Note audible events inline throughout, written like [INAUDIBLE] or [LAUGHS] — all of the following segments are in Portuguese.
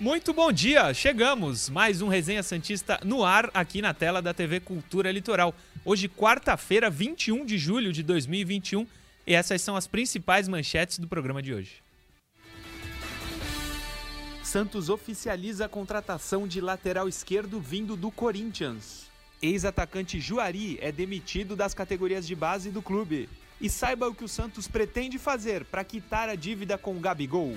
Muito bom dia, chegamos! Mais um Resenha Santista no ar aqui na tela da TV Cultura Litoral. Hoje, quarta-feira, 21 de julho de 2021, e essas são as principais manchetes do programa de hoje. Santos oficializa a contratação de lateral esquerdo vindo do Corinthians. Ex-atacante Juari é demitido das categorias de base do clube. E saiba o que o Santos pretende fazer para quitar a dívida com o Gabigol.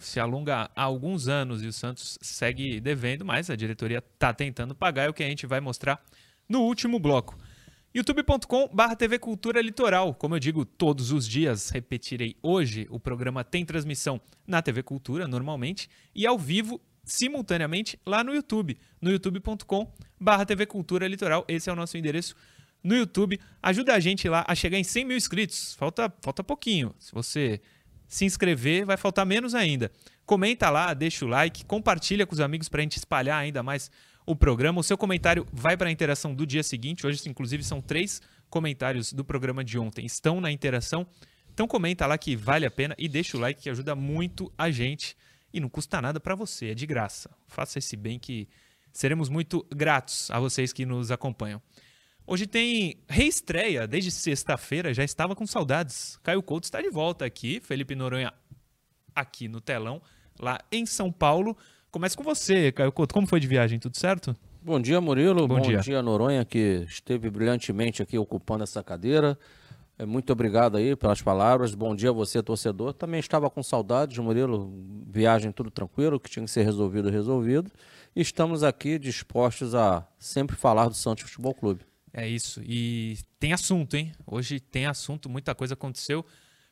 Se alonga há alguns anos e o Santos segue devendo, mas a diretoria está tentando pagar, é o que a gente vai mostrar no último bloco. youtube.com TV Cultura Litoral. Como eu digo todos os dias, repetirei hoje, o programa tem transmissão na TV Cultura, normalmente, e ao vivo, simultaneamente, lá no YouTube, no youtube.com TV Cultura Litoral. Esse é o nosso endereço no YouTube. Ajuda a gente lá a chegar em 100 mil inscritos. Falta, falta pouquinho. Se você se inscrever, vai faltar menos ainda. Comenta lá, deixa o like, compartilha com os amigos para a gente espalhar ainda mais o programa. O seu comentário vai para a interação do dia seguinte. Hoje, inclusive, são três comentários do programa de ontem. Estão na interação. Então comenta lá que vale a pena e deixa o like que ajuda muito a gente e não custa nada para você, é de graça. Faça esse bem que seremos muito gratos a vocês que nos acompanham. Hoje tem reestreia, desde sexta-feira, já estava com saudades. Caio Couto está de volta aqui, Felipe Noronha aqui no telão, lá em São Paulo. Começa com você, Caio Couto. Como foi de viagem? Tudo certo? Bom dia, Murilo. Bom, Bom dia. dia, Noronha, que esteve brilhantemente aqui ocupando essa cadeira. É, muito obrigado aí pelas palavras. Bom dia a você, torcedor. Também estava com saudades, Murilo. Viagem tudo tranquilo, que tinha que ser resolvido, resolvido. E estamos aqui dispostos a sempre falar do Santos Futebol Clube. É isso. E tem assunto, hein? Hoje tem assunto, muita coisa aconteceu.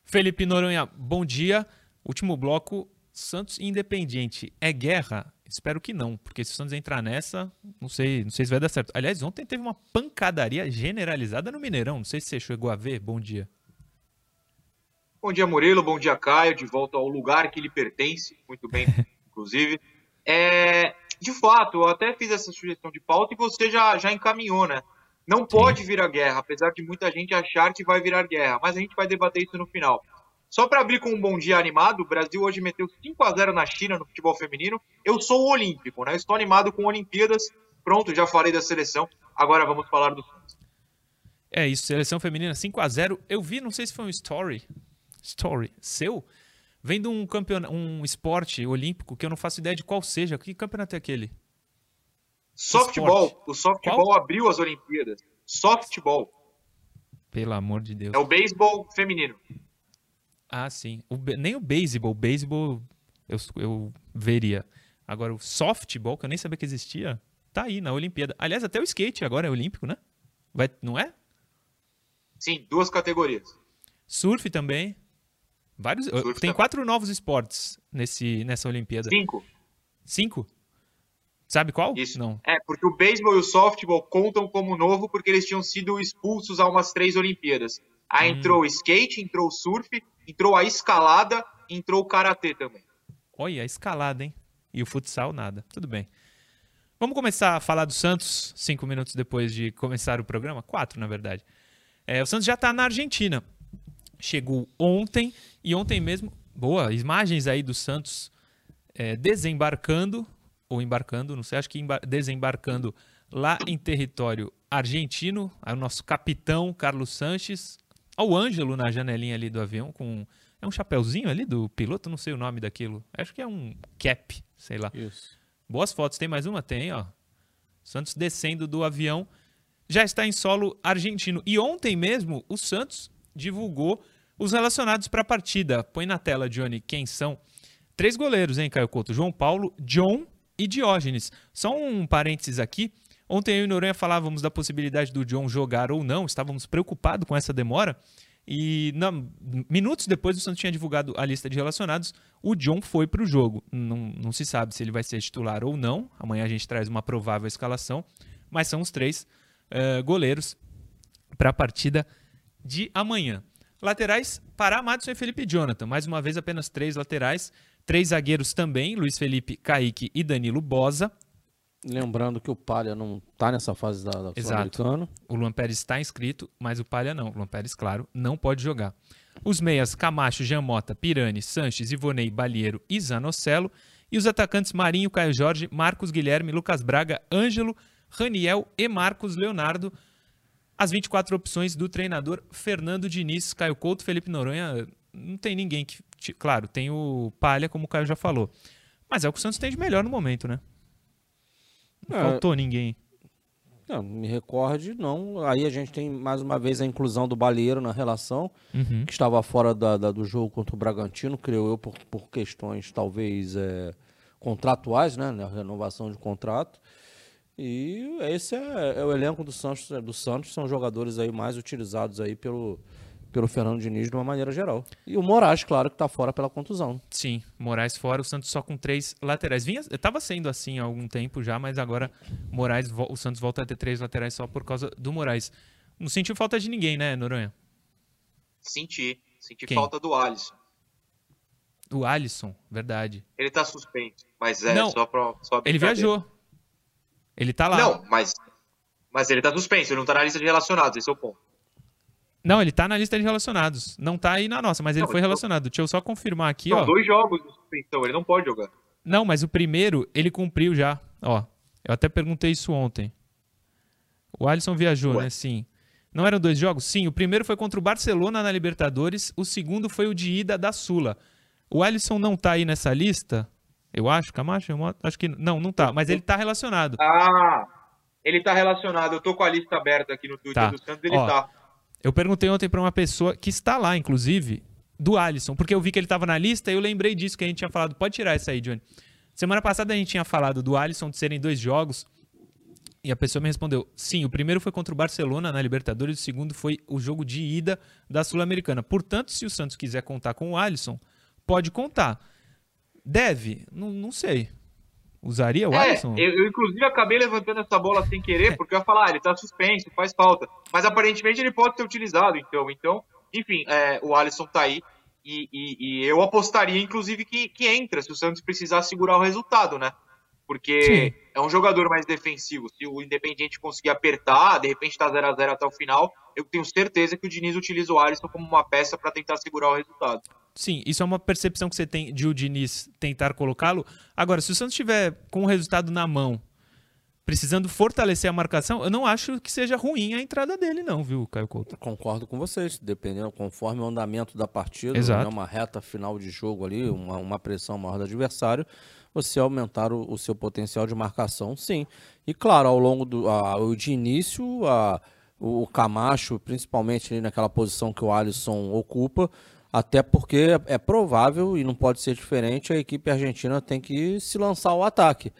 Felipe Noronha, bom dia. Último bloco, Santos Independiente. É guerra? Espero que não, porque se o Santos entrar nessa, não sei, não sei se vai dar certo. Aliás, ontem teve uma pancadaria generalizada no Mineirão. Não sei se você chegou a ver. Bom dia. Bom dia, Murilo. Bom dia, Caio. De volta ao lugar que lhe pertence. Muito bem, [LAUGHS] inclusive. É, de fato, eu até fiz essa sugestão de pauta e você já, já encaminhou, né? Não pode virar guerra, apesar de muita gente achar que vai virar guerra, mas a gente vai debater isso no final. Só para abrir com um bom dia animado, o Brasil hoje meteu 5 a 0 na China no futebol feminino. Eu sou o olímpico, né? Estou animado com Olimpíadas. Pronto, já falei da seleção. Agora vamos falar do. É isso, seleção feminina 5 a 0. Eu vi, não sei se foi um story, story seu, vendo um campeonato, um esporte olímpico que eu não faço ideia de qual seja. Que campeonato é aquele? Softball. Esporte. O softball Qual? abriu as Olimpíadas. Softball. Pelo amor de Deus. É o beisebol feminino. Ah, sim. O, nem o beisebol. O beisebol eu, eu veria. Agora, o softball, que eu nem sabia que existia, tá aí na Olimpíada. Aliás, até o skate agora é olímpico, né? Vai, não é? Sim, duas categorias. Surf também. Vários. Surf tem também. quatro novos esportes nesse, nessa Olimpíada. Cinco. Cinco? Sabe qual? Isso. Não. É, porque o beisebol e o softball contam como novo porque eles tinham sido expulsos a umas três Olimpíadas. Aí hum. entrou o skate, entrou o surf, entrou a escalada, entrou o karatê também. Olha, a escalada, hein? E o futsal, nada. Tudo bem. Vamos começar a falar do Santos cinco minutos depois de começar o programa? Quatro, na verdade. É, o Santos já está na Argentina. Chegou ontem e ontem mesmo. Boa, imagens aí do Santos é, desembarcando ou embarcando, não sei, acho que desembarcando lá em território argentino, o nosso capitão Carlos Sanches, ao Ângelo na janelinha ali do avião com é um chapéuzinho ali do piloto, não sei o nome daquilo. Acho que é um cap, sei lá. Isso. Boas fotos, tem mais uma? Tem, ó. Santos descendo do avião, já está em solo argentino. E ontem mesmo o Santos divulgou os relacionados para a partida. Põe na tela, Johnny, quem são. Três goleiros, hein, Caio Couto? João Paulo, John e Diógenes. Só um parênteses aqui. Ontem eu e Noronha falávamos da possibilidade do John jogar ou não, estávamos preocupados com essa demora. E não, minutos depois o Santos tinha divulgado a lista de relacionados, o John foi para o jogo. Não, não se sabe se ele vai ser titular ou não. Amanhã a gente traz uma provável escalação, mas são os três uh, goleiros para a partida de amanhã. Laterais, Pará, Madison e Felipe Jonathan. Mais uma vez, apenas três laterais. Três zagueiros também, Luiz Felipe, Kaique e Danilo Bosa. Lembrando que o Palha não está nessa fase da, da Exato. O Luan Pérez está inscrito, mas o Palha não. O Luan Pérez, claro, não pode jogar. Os meias Camacho, Jamota, Pirani, Sanches, Ivonei, Balieiro e Zanocelo. E os atacantes Marinho, Caio Jorge, Marcos Guilherme, Lucas Braga, Ângelo, Raniel e Marcos Leonardo. As 24 opções do treinador Fernando Diniz, Caio Couto, Felipe Noronha. Não tem ninguém que. Claro, tem o Palha, como o Caio já falou. Mas é o que o Santos tem de melhor no momento, né? Não é, faltou ninguém. Não, me recorde, não. Aí a gente tem mais uma vez a inclusão do Balieiro na relação, uhum. que estava fora da, da, do jogo contra o Bragantino, creio eu, por, por questões talvez é, contratuais, né? Na renovação de contrato. E esse é, é, o elenco do Santos, do Santos, são jogadores aí mais utilizados aí pelo, pelo Fernando Diniz de uma maneira geral. E o Moraes, claro, que está fora pela contusão. Sim, Moraes fora, o Santos só com três laterais. Vinha, estava sendo assim há algum tempo já, mas agora Moraes, o Santos volta a ter três laterais só por causa do Moraes. Não sentiu falta de ninguém, né, Noronha? Senti. Senti Quem? falta do Alisson. Do Alisson, verdade. Ele tá suspenso, mas é Não, só pra. Só ele viajou. Ele tá lá. Não, mas. Mas ele tá suspenso, ele não tá na lista de relacionados, esse é o ponto. Não, ele tá na lista de relacionados. Não tá aí na nossa, mas ele não, foi relacionado. Deixa eu só confirmar aqui, São ó. dois jogos de suspensão, ele não pode jogar. Não, mas o primeiro ele cumpriu já. Ó, eu até perguntei isso ontem. O Alisson viajou, Ué. né? Sim. Não eram dois jogos? Sim, o primeiro foi contra o Barcelona na Libertadores, o segundo foi o de ida da Sula. O Alisson não tá aí nessa lista? Eu acho, Camacho? Eu acho que não, não tá, mas ele tá relacionado. Ah, ele tá relacionado. Eu tô com a lista aberta aqui no Twitter tá. do Santos, ele Ó, tá. Eu perguntei ontem para uma pessoa que está lá, inclusive, do Alisson, porque eu vi que ele estava na lista e eu lembrei disso que a gente tinha falado. Pode tirar essa aí, Johnny. Semana passada a gente tinha falado do Alisson de serem dois jogos. E a pessoa me respondeu: sim, o primeiro foi contra o Barcelona na Libertadores, o segundo foi o jogo de ida da Sul-Americana. Portanto, se o Santos quiser contar com o Alisson, pode contar. Deve? Não, não sei. Usaria o é, Alisson? Eu, eu, inclusive, acabei levantando essa bola sem querer, porque eu ia falar, ah, ele tá suspenso, faz falta. Mas aparentemente ele pode ser utilizado, então. Então, enfim, é, o Alisson tá aí. E, e, e, eu apostaria, inclusive, que, que entra, se o Santos precisar segurar o resultado, né? Porque Sim. é um jogador mais defensivo. Se o Independiente conseguir apertar, de repente tá 0 a 0 até o final, eu tenho certeza que o Diniz utiliza o Alisson como uma peça para tentar segurar o resultado. Sim, isso é uma percepção que você tem de o Diniz tentar colocá-lo. Agora, se o Santos estiver com o resultado na mão, precisando fortalecer a marcação, eu não acho que seja ruim a entrada dele, não, viu, Caio Couto? Concordo com vocês, dependendo, conforme o andamento da partida, Exato. Né, uma reta final de jogo ali, uma, uma pressão maior do adversário, você aumentar o, o, seu potencial de marcação, sim. E claro, ao longo do a, de início, a, o Camacho, principalmente ali naquela posição que o Alisson ocupa, até porque é provável, e não pode ser diferente, a equipe argentina tem que se lançar ao ataque.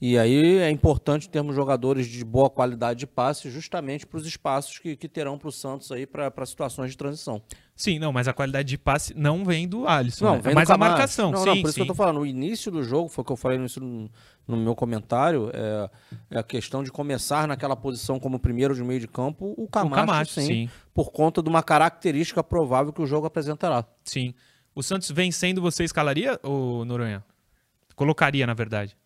E aí é importante termos jogadores de boa qualidade de passe justamente para os espaços que, que terão para o Santos aí para situações de transição. Sim, não, mas a qualidade de passe não vem do Alisson. Não, né? vem mas a marcação. Não, sim, não, por isso sim. que eu estou falando. O início do jogo, foi o que eu falei no, no meu comentário, é, é, a questão de começar naquela posição como primeiro de meio de campo, o Camacho, o Camacho sim, sim, por conta de uma característica provável que o jogo apresentará. Sim. O Santos vencendo, você escalaria, ou Noronha? Colocaria, na verdade.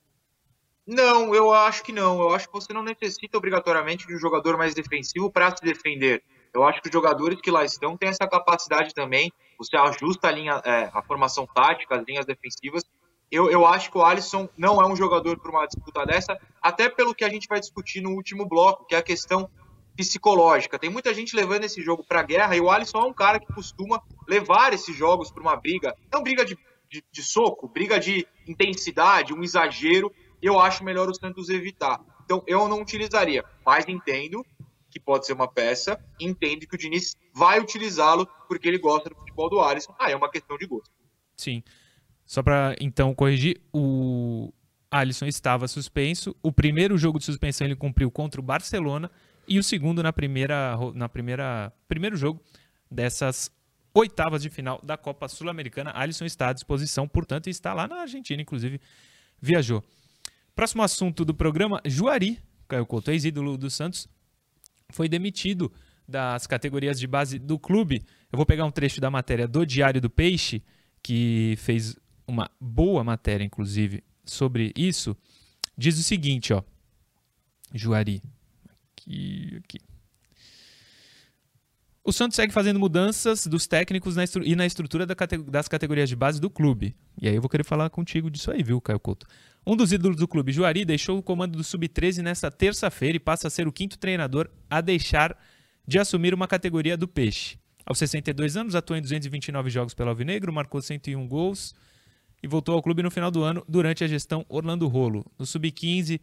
Não, eu acho que não. Eu acho que você não necessita obrigatoriamente de um jogador mais defensivo para se defender. Eu acho que os jogadores que lá estão têm essa capacidade também. Você ajusta a linha, é, a formação tática, as linhas defensivas. Eu, eu acho que o Alisson não é um jogador para uma disputa dessa, até pelo que a gente vai discutir no último bloco, que é a questão psicológica. Tem muita gente levando esse jogo para guerra e o Alisson é um cara que costuma levar esses jogos para uma briga, não briga de, de, de soco, briga de intensidade, um exagero eu acho melhor o Santos evitar. Então eu não utilizaria, mas entendo que pode ser uma peça, entendo que o Diniz vai utilizá-lo porque ele gosta do futebol do Alisson. Ah, é uma questão de gosto. Sim. Só para então corrigir, o Alisson estava suspenso. O primeiro jogo de suspensão ele cumpriu contra o Barcelona e o segundo na primeira na primeira primeiro jogo dessas oitavas de final da Copa Sul-Americana. Alisson está à disposição, portanto, está lá na Argentina, inclusive viajou. Próximo assunto do programa, Juari, Caio Couto, ex-ídolo do Santos, foi demitido das categorias de base do clube. Eu vou pegar um trecho da matéria do Diário do Peixe, que fez uma boa matéria, inclusive, sobre isso. Diz o seguinte, ó. Juari. Aqui, aqui. O Santos segue fazendo mudanças dos técnicos na e na estrutura da das categorias de base do clube. E aí eu vou querer falar contigo disso aí, viu, Caio Couto? Um dos ídolos do clube, Juari, deixou o comando do Sub-13 nesta terça-feira e passa a ser o quinto treinador a deixar de assumir uma categoria do Peixe. Aos 62 anos, atuou em 229 jogos pelo Alvinegro, marcou 101 gols e voltou ao clube no final do ano durante a gestão Orlando Rolo. No Sub-15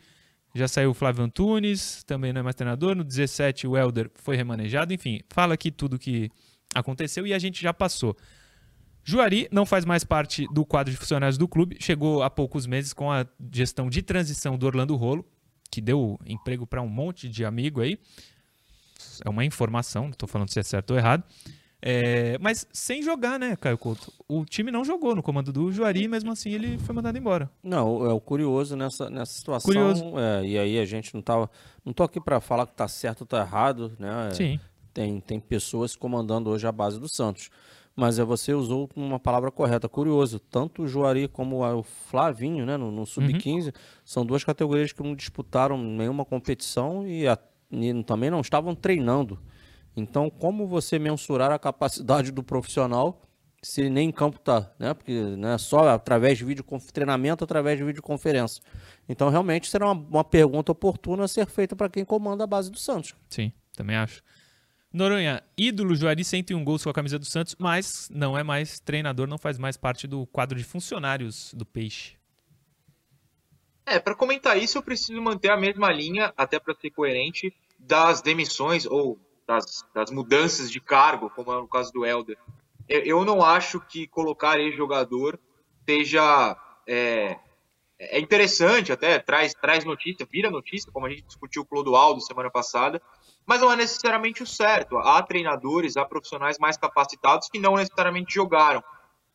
já saiu o Flávio Antunes, também não é mais treinador. No 17 o Helder foi remanejado. Enfim, fala aqui tudo que aconteceu e a gente já passou. Juari não faz mais parte do quadro de funcionários do clube, chegou há poucos meses com a gestão de transição do Orlando Rolo, que deu emprego para um monte de amigo aí. É uma informação, não estou falando se é certo ou errado. É, mas sem jogar, né, Caio Couto? O time não jogou no comando do Juari, mesmo assim ele foi mandado embora. Não, é o curioso nessa, nessa situação. Curioso. É, e aí a gente não tava. Não tô aqui para falar que tá certo ou tá errado, né? Sim. Tem, tem pessoas comandando hoje a base do Santos. Mas é você usou uma palavra correta, curioso. Tanto o Juari como o Flavinho, né, no, no Sub-15, uhum. são duas categorias que não disputaram nenhuma competição e, a, e também não estavam treinando. Então, como você mensurar a capacidade do profissional se nem em campo está, né? Porque né, só através de vídeo treinamento, através de videoconferência. Então, realmente será uma, uma pergunta oportuna a ser feita para quem comanda a base do Santos. Sim, também acho. Noronha, ídolo Juari, 101 gols com a camisa do Santos, mas não é mais treinador, não faz mais parte do quadro de funcionários do Peixe. É, para comentar isso eu preciso manter a mesma linha, até para ser coerente, das demissões ou das, das, mudanças de cargo, como é no caso do Helder. Eu não acho que colocar ex-jogador seja é, é interessante, até traz, traz notícia, vira notícia, como a gente discutiu o Clodoaldo semana passada, mas não é necessariamente o certo. Há treinadores, há profissionais mais capacitados que não necessariamente jogaram.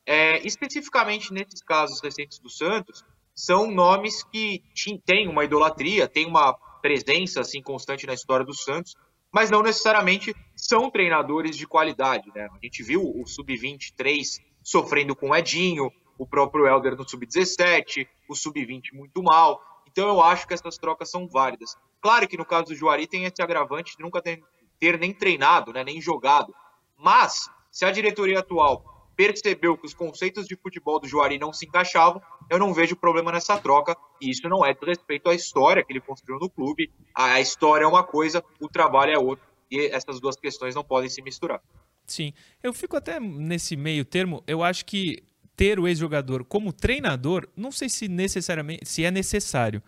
É, especificamente nesses casos recentes do Santos, são nomes que têm uma idolatria, têm uma presença assim constante na história do Santos, mas não necessariamente são treinadores de qualidade. Né? A gente viu o Sub-23 sofrendo com o Edinho, o próprio Helder no sub-17, o sub-20 muito mal. Então eu acho que essas trocas são válidas. Claro que no caso do Juari tem esse agravante de nunca ter, ter nem treinado, né, nem jogado. Mas se a diretoria atual percebeu que os conceitos de futebol do Juari não se encaixavam, eu não vejo problema nessa troca. E isso não é de respeito à história que ele construiu no clube. A história é uma coisa, o trabalho é outra. E essas duas questões não podem se misturar. Sim, eu fico até nesse meio termo. Eu acho que ter o ex-jogador como treinador, não sei se necessariamente se é necessário,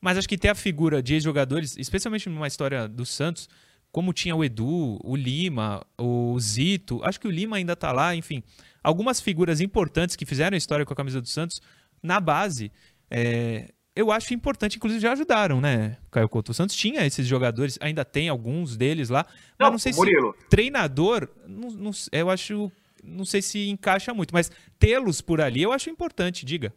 mas acho que ter a figura de ex-jogadores, especialmente numa história do Santos, como tinha o Edu, o Lima, o Zito, acho que o Lima ainda está lá, enfim, algumas figuras importantes que fizeram a história com a camisa do Santos na base, é, eu acho importante, inclusive já ajudaram, né, Caio Couto? O Santos tinha esses jogadores, ainda tem alguns deles lá, não, mas não sei Murilo. se treinador, não, não, eu acho não sei se encaixa muito, mas tê-los por ali eu acho importante, diga.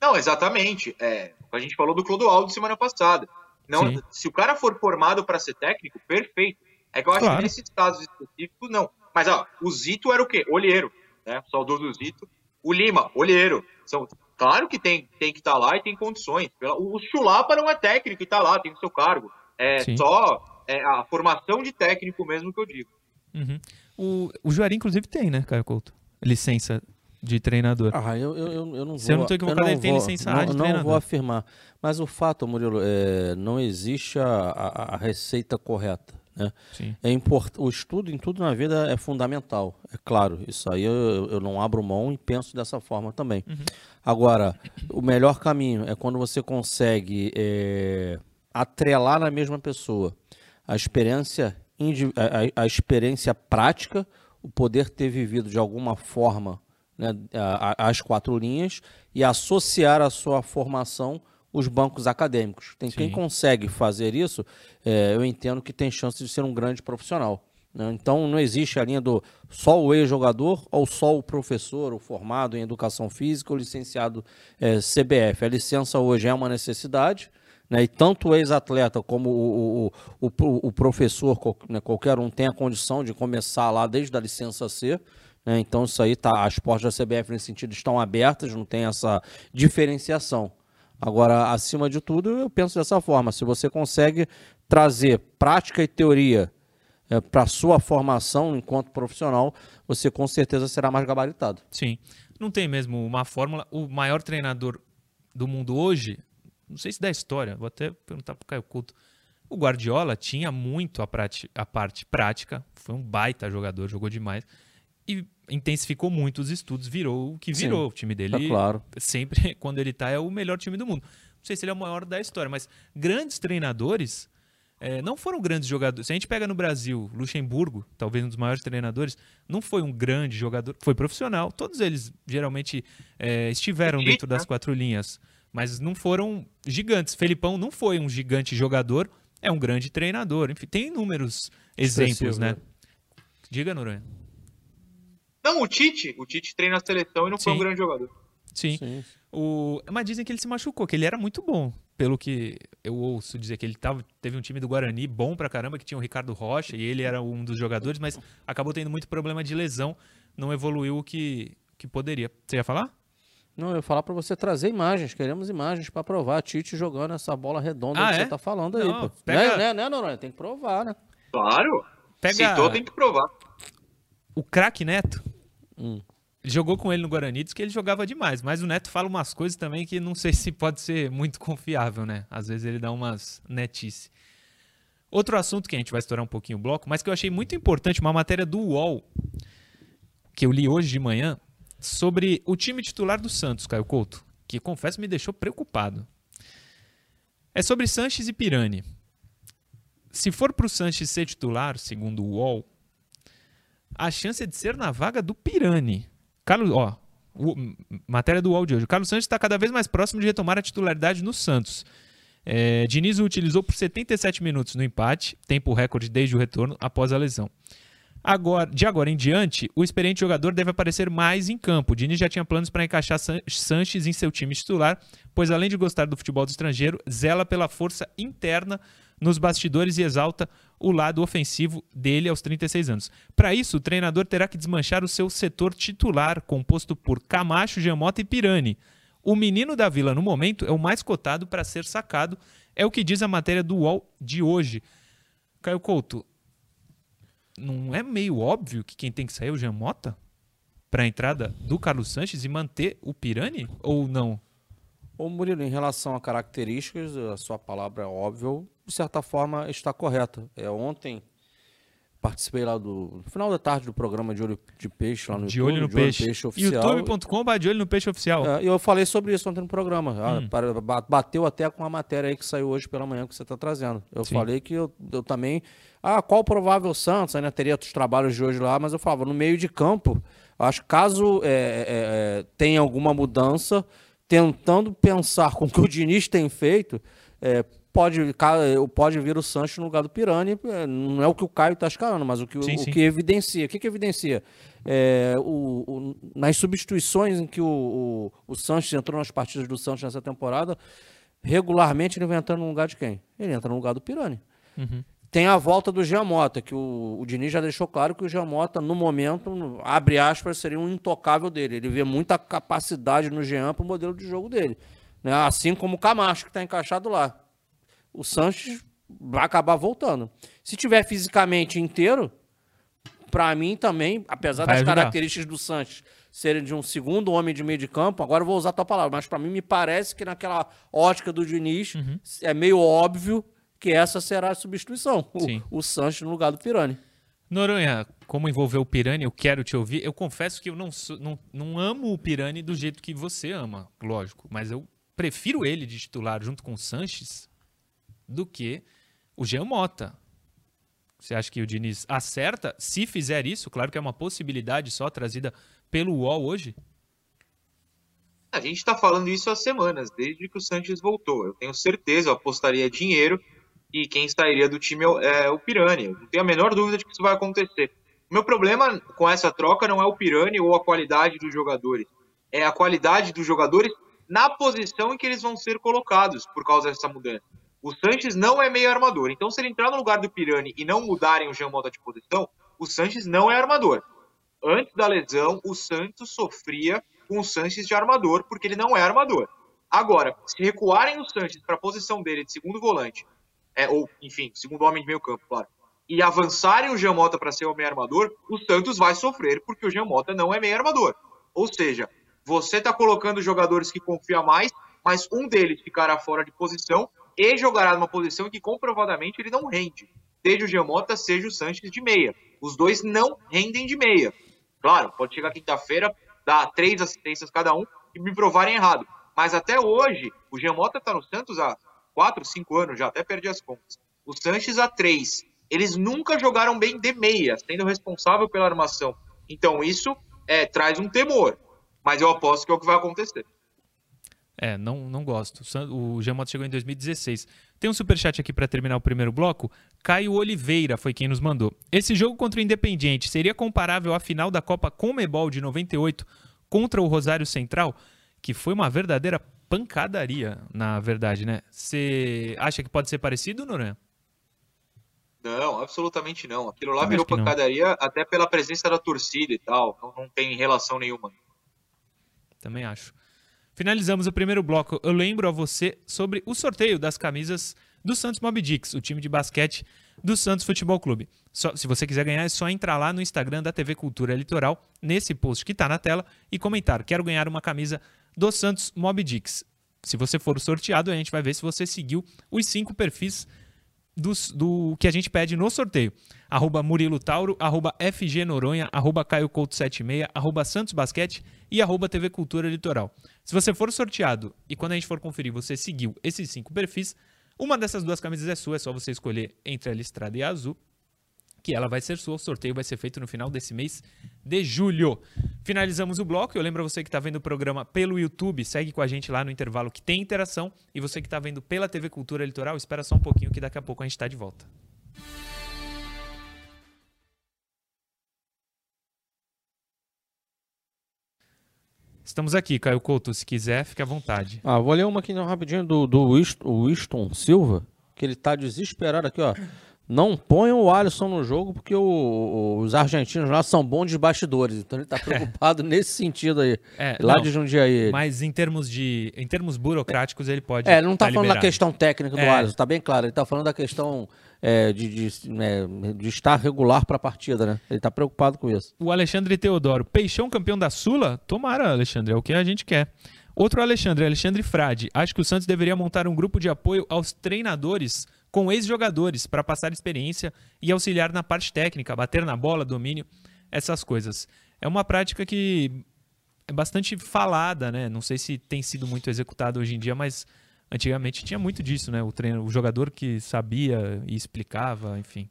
Não, exatamente. É, a gente falou do Clodoaldo semana passada. Não, se o cara for formado para ser técnico, perfeito. É que eu acho claro. que nesses casos específicos, não. Mas, ó, o Zito era o quê? Olheiro, né? O saudoso Zito. O Lima, olheiro. São, claro que tem, tem que estar tá lá e tem condições. O Chulapa não é técnico e está lá, tem o seu cargo. É Sim. só é, a formação de técnico mesmo que eu digo. Uhum. O, o Juari, inclusive, tem, né, Caio Couto? Licença de treinador. Ah, eu, eu, eu não vou. Se eu não estou equivocado, ele tem licença não, de não treinador. Não vou afirmar. Mas o fato, Murilo, é, não existe a, a, a receita correta. Né? É import... O estudo em tudo na vida é fundamental, é claro. Isso aí eu, eu não abro mão e penso dessa forma também. Uhum. Agora, o melhor caminho é quando você consegue é, atrelar na mesma pessoa a experiência a, a, experiência prática, o poder ter vivido de alguma forma né, as quatro linhas e associar a sua formação os bancos acadêmicos. Tem Sim. quem consegue fazer isso, é, eu entendo que tem chance de ser um grande profissional. Né? Então não existe a linha do só o ex-jogador ou só o professor, o formado em educação física ou licenciado é, CBF. A licença hoje é uma necessidade, né? E tanto o ex-atleta como o, o, o, o professor, né, qualquer um tem a condição de começar lá desde a licença C. Né? Então isso aí tá, as portas da CBF nesse sentido estão abertas, não tem essa diferenciação. Agora, acima de tudo, eu penso dessa forma: se você consegue trazer prática e teoria é, para sua formação enquanto profissional, você com certeza será mais gabaritado. Sim. Não tem mesmo uma fórmula. O maior treinador do mundo hoje, não sei se da história, vou até perguntar para o Caio Couto. O Guardiola tinha muito a, a parte prática, foi um baita jogador, jogou demais. E intensificou muito os estudos, virou o que virou. Sim, o time dele, é claro. sempre, [LAUGHS] quando ele está, é o melhor time do mundo. Não sei se ele é o maior da história, mas grandes treinadores é, não foram grandes jogadores. Se a gente pega no Brasil, Luxemburgo, talvez um dos maiores treinadores, não foi um grande jogador, foi profissional. Todos eles geralmente é, estiveram dentro das quatro linhas, mas não foram gigantes. Felipão não foi um gigante jogador, é um grande treinador. Enfim, tem inúmeros exemplos, né? né? Diga, Noronha. Não, o Tite. O Tite treina a seleção e não Sim. foi um grande jogador. Sim. Sim. O... Mas dizem que ele se machucou, que ele era muito bom. Pelo que eu ouço dizer que ele tava, teve um time do Guarani bom pra caramba, que tinha o Ricardo Rocha, e ele era um dos jogadores, mas acabou tendo muito problema de lesão, não evoluiu o que, que poderia. Você ia falar? Não, eu ia falar para você trazer imagens, queremos imagens para provar. Tite jogando essa bola redonda ah, que é? você tá falando aí. Não, pega... Né, né, né, Tem que provar, né? Claro. Pega... Citou, tem que provar. O craque Neto. Hum jogou com ele no Guarani, diz que ele jogava demais, mas o Neto fala umas coisas também que não sei se pode ser muito confiável, né? Às vezes ele dá umas netice. Outro assunto que a gente vai estourar um pouquinho o bloco, mas que eu achei muito importante, uma matéria do UOL, que eu li hoje de manhã, sobre o time titular do Santos, Caio Couto, que confesso me deixou preocupado. É sobre Sanches e Pirani. Se for para o Sanches ser titular, segundo o UOL, a chance é de ser na vaga do Pirani. Carlos, ó, o, matéria do UOL de hoje. O Carlos Santos está cada vez mais próximo de retomar a titularidade no Santos. É, Diniz o utilizou por 77 minutos no empate, tempo recorde desde o retorno após a lesão. Agora, de agora em diante, o experiente jogador deve aparecer mais em campo. Diniz já tinha planos para encaixar Sanches em seu time titular, pois além de gostar do futebol do estrangeiro, zela pela força interna nos bastidores e exalta o lado ofensivo dele aos 36 anos. Para isso, o treinador terá que desmanchar o seu setor titular, composto por Camacho, Giamota e Pirani. O menino da Vila, no momento, é o mais cotado para ser sacado, é o que diz a matéria do UOL de hoje. Caio Couto, não é meio óbvio que quem tem que sair é o Giamota? Para a entrada do Carlos Sanches e manter o Pirani? Ou não? Ô Murilo, em relação a características, a sua palavra é óbvia, de certa forma está correta. É, ontem participei lá do no final da tarde do programa de olho de peixe lá no de YouTube, olho no de peixe, olho peixe. Oficial. Youtube.com de olho no peixe oficial. É, eu falei sobre isso ontem no programa. Ah, hum. bateu até com a matéria aí que saiu hoje pela manhã que você está trazendo. Eu Sim. falei que eu, eu também ah qual o provável Santos ainda teria outros trabalhos de hoje lá mas eu falava no meio de campo acho que caso é, é, é, tenha alguma mudança tentando pensar com o que o Diniz tem feito é, pode, pode vir o Sancho no lugar do Pirani. É, não é o que o Caio está escalando, mas o que, sim, o, sim. que evidencia. O que, que evidencia? É, o, o, nas substituições em que o, o, o Sanches entrou nas partidas do Santos nessa temporada, regularmente ele vai entrando no lugar de quem? Ele entra no lugar do Pirani. Uhum. Tem a volta do Giamota, que o, o Diniz já deixou claro que o Giamota, no momento, abre aspas, seria um intocável dele. Ele vê muita capacidade no Jean para o modelo de jogo dele. Né? Assim como o Camacho, que está encaixado lá o Sanches vai acabar voltando. Se tiver fisicamente inteiro, para mim também, apesar vai das ajudar. características do Sanches serem de um segundo homem de meio de campo, agora eu vou usar a tua palavra, mas para mim me parece que naquela ótica do Diniz uhum. é meio óbvio que essa será a substituição, o, o Sanches no lugar do Pirani. Noronha, como envolveu o Pirani, eu quero te ouvir. Eu confesso que eu não, não, não amo o Pirani do jeito que você ama, lógico, mas eu prefiro ele de titular junto com o Sanches do que o Jean Mota. Você acha que o Diniz acerta? Se fizer isso, claro que é uma possibilidade só trazida pelo UOL hoje. A gente está falando isso há semanas, desde que o Sanches voltou. Eu tenho certeza, eu apostaria dinheiro e quem sairia do time é o Pirani. Eu não tenho a menor dúvida de que isso vai acontecer. O meu problema com essa troca não é o Pirani ou a qualidade dos jogadores. É a qualidade dos jogadores na posição em que eles vão ser colocados por causa dessa mudança. O Sanches não é meio armador. Então, se ele entrar no lugar do Pirani e não mudarem o Jean Mota de posição, o Sanches não é armador. Antes da lesão, o Santos sofria com o Sanches de armador, porque ele não é armador. Agora, se recuarem o Sanches para a posição dele de segundo volante, é, ou, enfim, segundo homem de meio campo, claro, e avançarem o Jean Mota para ser o meio armador, o Santos vai sofrer porque o Jean Mota não é meio armador. Ou seja, você está colocando jogadores que confia mais, mas um deles ficará fora de posição e jogará numa posição que comprovadamente ele não rende. Seja o Jean Mota, seja o Sanches de meia. Os dois não rendem de meia. Claro, pode chegar quinta-feira, dar três assistências cada um e me provarem errado. Mas até hoje, o Jean Mota está no Santos há quatro, cinco anos, já até perdi as contas. O Sanches há três. Eles nunca jogaram bem de meia, sendo responsável pela armação. Então isso é, traz um temor. Mas eu aposto que é o que vai acontecer. É, não, não gosto. O Giamotto chegou em 2016. Tem um superchat aqui para terminar o primeiro bloco. Caio Oliveira foi quem nos mandou. Esse jogo contra o Independiente seria comparável à final da Copa Comebol de 98 contra o Rosário Central, que foi uma verdadeira pancadaria, na verdade, né? Você acha que pode ser parecido, Noran? Não, absolutamente não. Aquilo lá virou pancadaria não. até pela presença da torcida e tal. Não, não tem relação nenhuma. Também acho. Finalizamos o primeiro bloco. Eu lembro a você sobre o sorteio das camisas do Santos Mob Dix, o time de basquete do Santos Futebol Clube. Só, se você quiser ganhar, é só entrar lá no Instagram da TV Cultura Litoral, nesse post que está na tela, e comentar: quero ganhar uma camisa do Santos Mob Dix. Se você for sorteado, a gente vai ver se você seguiu os cinco perfis do, do que a gente pede no sorteio. Arroba Murilo Tauro, arroba FG Noronha, arroba Caio Couto 76, arroba Santos Basquete e arroba TV Cultura Litoral. Se você for sorteado e quando a gente for conferir você seguiu esses cinco perfis, uma dessas duas camisas é sua, é só você escolher entre a listrada e a azul que ela vai ser sua. O sorteio vai ser feito no final desse mês de julho. Finalizamos o bloco. Eu lembro você que está vendo o programa pelo YouTube, segue com a gente lá no intervalo que tem interação. E você que está vendo pela TV Cultura Litoral, espera só um pouquinho que daqui a pouco a gente está de volta. Estamos aqui, Caio Couto. Se quiser, fique à vontade. Ah, vou ler uma aqui rapidinho do, do Winston Silva, que ele está desesperado aqui, ó. Não ponham o Alisson no jogo porque o, os argentinos lá são bons de bastidores. Então ele está [LAUGHS] preocupado nesse sentido aí. É, lá não, de Jundiaí. Ele. Mas em termos de, em termos burocráticos ele pode. É, ele não está tá falando liberado. da questão técnica do é. Alisson, está bem claro. Ele está falando da questão é, de, de, né, de, estar regular para a partida, né? Ele está preocupado com isso. O Alexandre Teodoro, Peixão campeão da Sula? Tomara, Alexandre, é o que a gente quer. Outro Alexandre, Alexandre Frade. Acho que o Santos deveria montar um grupo de apoio aos treinadores com ex-jogadores para passar experiência e auxiliar na parte técnica, bater na bola, domínio, essas coisas. É uma prática que é bastante falada, né? Não sei se tem sido muito executado hoje em dia, mas antigamente tinha muito disso, né? O, treino, o jogador que sabia e explicava, enfim.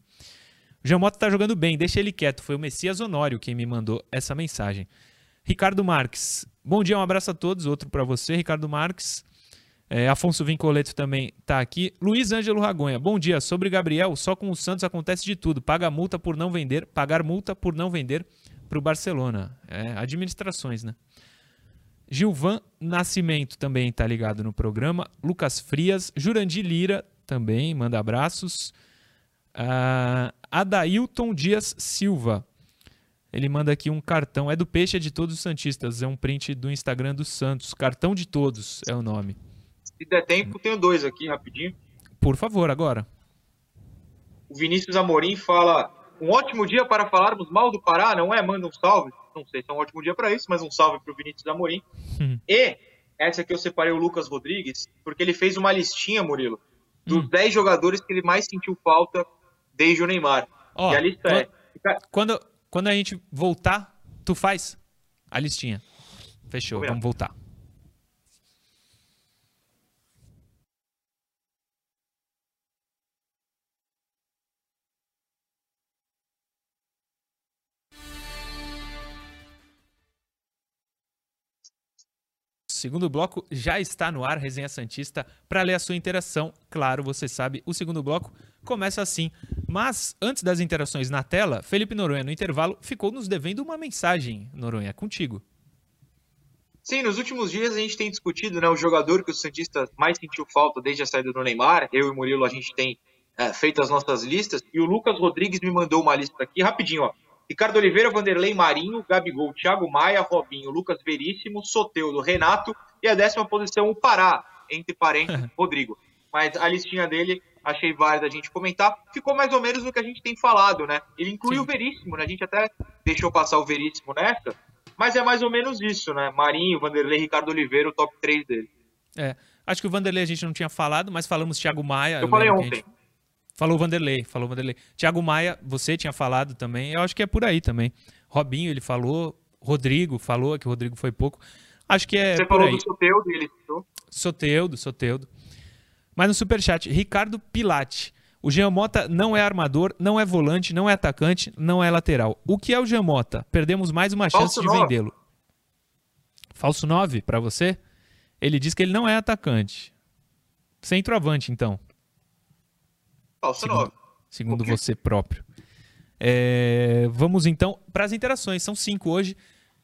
O Jamota tá jogando bem, deixa ele quieto. Foi o Messias Honório quem me mandou essa mensagem. Ricardo Marques. Bom dia, um abraço a todos. Outro para você, Ricardo Marques. É, Afonso Vincoleto também está aqui. Luiz Ângelo Ragonha, bom dia. Sobre Gabriel, só com o Santos acontece de tudo. Paga multa por não vender, pagar multa por não vender para o Barcelona. É, administrações, né? Gilvan Nascimento também está ligado no programa. Lucas Frias, Jurandir Lira também, manda abraços. Uh, Adailton Dias Silva. Ele manda aqui um cartão. É do Peixe, é de todos os Santistas. É um print do Instagram do Santos. Cartão de todos é o nome. Se der tempo, tenho dois aqui rapidinho. Por favor, agora. O Vinícius Amorim fala: um ótimo dia para falarmos mal do Pará, não é? Manda um salve. Não sei se é um ótimo dia para isso, mas um salve para o Vinícius Amorim. Hum. E essa aqui eu separei o Lucas Rodrigues, porque ele fez uma listinha, Murilo, dos hum. 10 jogadores que ele mais sentiu falta desde o Neymar. Ó, e a lista quando, é. Quando, quando a gente voltar, tu faz a listinha. Fechou, vamos voltar. Segundo bloco já está no ar, Resenha Santista, para ler a sua interação. Claro, você sabe, o segundo bloco começa assim. Mas, antes das interações na tela, Felipe Noronha, no intervalo, ficou nos devendo uma mensagem. Noronha, contigo. Sim, nos últimos dias a gente tem discutido né, o jogador que o Santista mais sentiu falta desde a saída do Neymar. Eu e Murilo, a gente tem é, feito as nossas listas. E o Lucas Rodrigues me mandou uma lista aqui, rapidinho, ó. Ricardo Oliveira, Vanderlei Marinho, Gabigol, Thiago Maia, Robinho, Lucas Veríssimo, Soteudo, Renato e a décima posição o Pará, entre parênteses, [LAUGHS] Rodrigo. Mas a listinha dele achei válido a gente comentar. Ficou mais ou menos no que a gente tem falado, né? Ele inclui Sim. o Veríssimo, né? A gente até deixou passar o Veríssimo nessa, mas é mais ou menos isso, né? Marinho, Vanderlei, Ricardo Oliveira, o top 3 dele. É. Acho que o Vanderlei a gente não tinha falado, mas falamos Thiago Maia. Eu, eu falei ontem. Gente... Falou Vanderlei, falou Vanderlei. Thiago Maia, você tinha falado também. Eu acho que é por aí também. Robinho, ele falou. Rodrigo falou, que o Rodrigo foi pouco. Acho que é. Você falou do Soteudo, ele citou. Soteudo, Soteudo. Mas no superchat, Ricardo Pilate. O Jean Mota não é armador, não é volante, não é atacante, não é lateral. O que é o Jean Mota? Perdemos mais uma chance Falso de vendê-lo. Falso 9 para você? Ele diz que ele não é atacante. Centroavante, então. Falso segundo, 9. Segundo okay. você próprio. É, vamos então para as interações. São cinco hoje: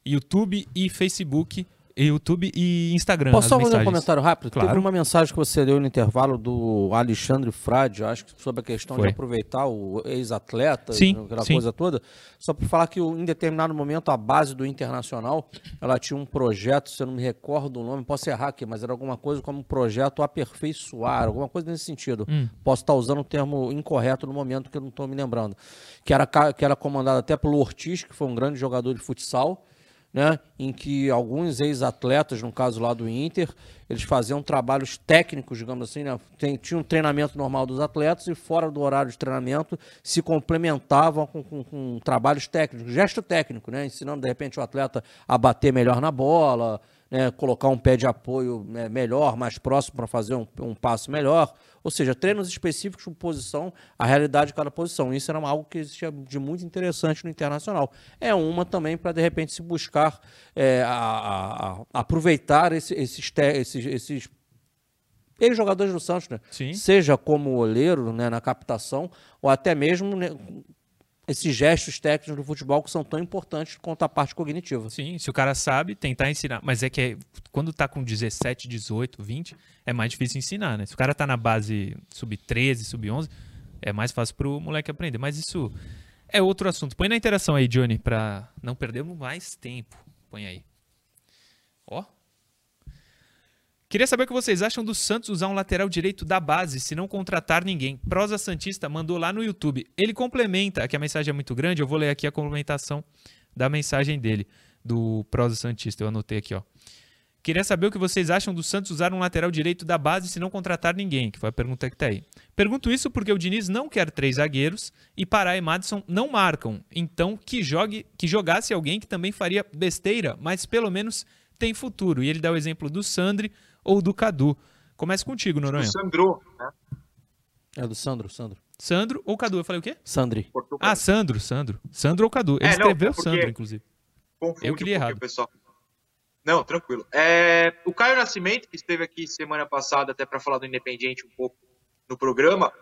YouTube e Facebook. YouTube e Instagram. Posso só fazer um comentário rápido? Claro. Teve uma mensagem que você deu no intervalo do Alexandre Frade, acho que sobre a questão Foi. de aproveitar o ex-atleta, aquela sim. coisa toda. Só para falar que em determinado momento a base do Internacional, ela tinha um projeto, se eu não me recordo o nome, posso errar aqui, mas era alguma coisa como um projeto aperfeiçoar, alguma coisa nesse sentido. Hum. Posso estar usando o um termo incorreto no momento que eu não estou me lembrando. Que era, que era comandado até pelo Ortiz, que foi um grande jogador de futsal né, em que alguns ex-atletas, no caso lá do Inter, eles faziam trabalhos técnicos, digamos assim, né, tinham um treinamento normal dos atletas e fora do horário de treinamento se complementavam com, com, com trabalhos técnicos, gesto técnico, né, ensinando de repente o atleta a bater melhor na bola, né, colocar um pé de apoio né, melhor, mais próximo para fazer um, um, passo melhor. Ou seja, treinos específicos por posição, a realidade de cada posição. Isso era algo que existia de muito interessante no internacional. É uma também para, de repente, se buscar é, a, a, a aproveitar esse, esses, esses, esses eles jogadores do Santos, né? Sim. Seja como oleiro né, na captação, ou até mesmo né, esses gestos técnicos do futebol que são tão importantes quanto a parte cognitiva. Sim, se o cara sabe, tentar ensinar. Mas é que é, quando tá com 17, 18, 20, é mais difícil ensinar, né? Se o cara tá na base sub-13, sub-11, é mais fácil pro moleque aprender. Mas isso é outro assunto. Põe na interação aí, Johnny, pra não perdermos mais tempo. Põe aí. Ó, Queria saber o que vocês acham do Santos usar um lateral direito da base se não contratar ninguém. Prosa Santista mandou lá no YouTube. Ele complementa, aqui a mensagem é muito grande, eu vou ler aqui a complementação da mensagem dele, do Prosa Santista. Eu anotei aqui, ó. Queria saber o que vocês acham do Santos usar um lateral direito da base se não contratar ninguém, que foi a pergunta que tá aí. Pergunto isso porque o Diniz não quer três zagueiros e Pará e Madison não marcam. Então, que jogue, que jogasse alguém que também faria besteira, mas pelo menos tem futuro. E ele dá o exemplo do Sandri, ou do Cadu. Começa contigo, Noronha. Do Sandro, né? É do Sandro, Sandro. Sandro ou Cadu? Eu falei o quê? Sandri. Ah, Sandro, Sandro. Sandro ou Cadu. Ele é, escreveu não, é Sandro, inclusive. Eu queria um errado. Pessoal. Não, tranquilo. É, o Caio Nascimento, que esteve aqui semana passada até para falar do Independiente um pouco no programa,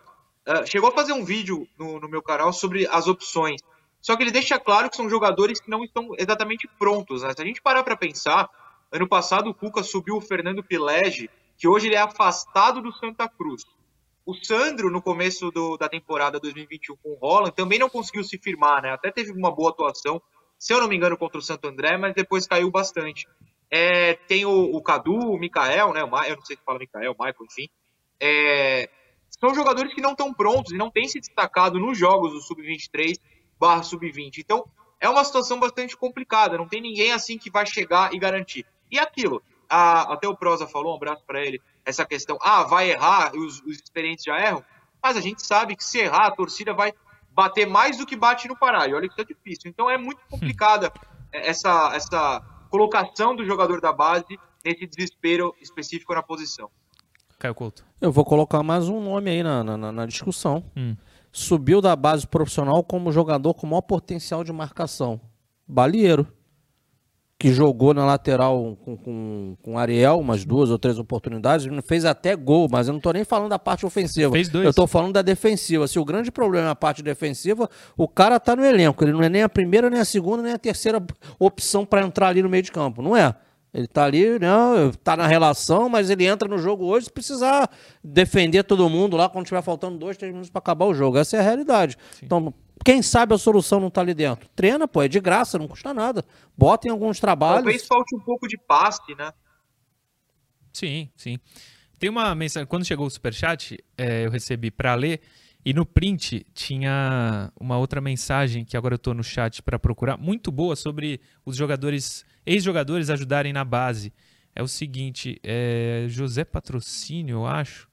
uh, chegou a fazer um vídeo no, no, meu canal sobre as opções. Só que ele deixa claro que são jogadores que não estão exatamente prontos. Né? Se a gente parar para pensar, Ano passado o Cuca subiu o Fernando Pilege, que hoje ele é afastado do Santa Cruz. O Sandro, no começo do, da temporada 2021 com o Holland, também não conseguiu se firmar, né? Até teve uma boa atuação, se eu não me engano, contra o Santo André, mas depois caiu bastante. É, tem o, o, Cadu, o Mikael, né? O Ma, eu não sei se fala Mikael, Michael, enfim. É, são jogadores que não estão prontos e não têm se destacado nos jogos do Sub-23 barra Sub-20. Então, é uma situação bastante complicada. Não tem ninguém assim que vai chegar e garantir. E aquilo, a, até o Prosa falou, um abraço para ele, essa questão, ah, vai errar, os, os experientes já erram, mas a gente sabe que se errar, a torcida vai bater mais do que bate no Pará, e olha que é difícil. Então é muito complicada essa, essa colocação do jogador da base nesse desespero específico na posição. Caio Couto. Eu vou colocar mais um nome aí na, na, na discussão. Hum. Subiu da base profissional como jogador com maior potencial de marcação. Balieiro que jogou na lateral com, com, com Ariel umas duas ou três oportunidades, fez até gol, mas eu não estou nem falando da parte ofensiva. Fez dois. Eu estou falando da defensiva. Se o grande problema é a parte defensiva, o cara está no elenco. Ele não é nem a primeira, nem a segunda, nem a terceira opção para entrar ali no meio de campo. Não é. Ele está ali, não, tá na relação, mas ele entra no jogo hoje se precisar defender todo mundo lá quando tiver faltando dois, três minutos para acabar o jogo. Essa é a realidade. Sim. Então, quem sabe a solução não está ali dentro? Treina, pô, é de graça, não custa nada. Bota em alguns trabalhos. Talvez falte um pouco de passe, né? Sim, sim. Tem uma mensagem, quando chegou o superchat, é, eu recebi para ler, e no print tinha uma outra mensagem que agora eu estou no chat para procurar, muito boa sobre os jogadores, ex-jogadores ajudarem na base. É o seguinte, é José Patrocínio, eu acho.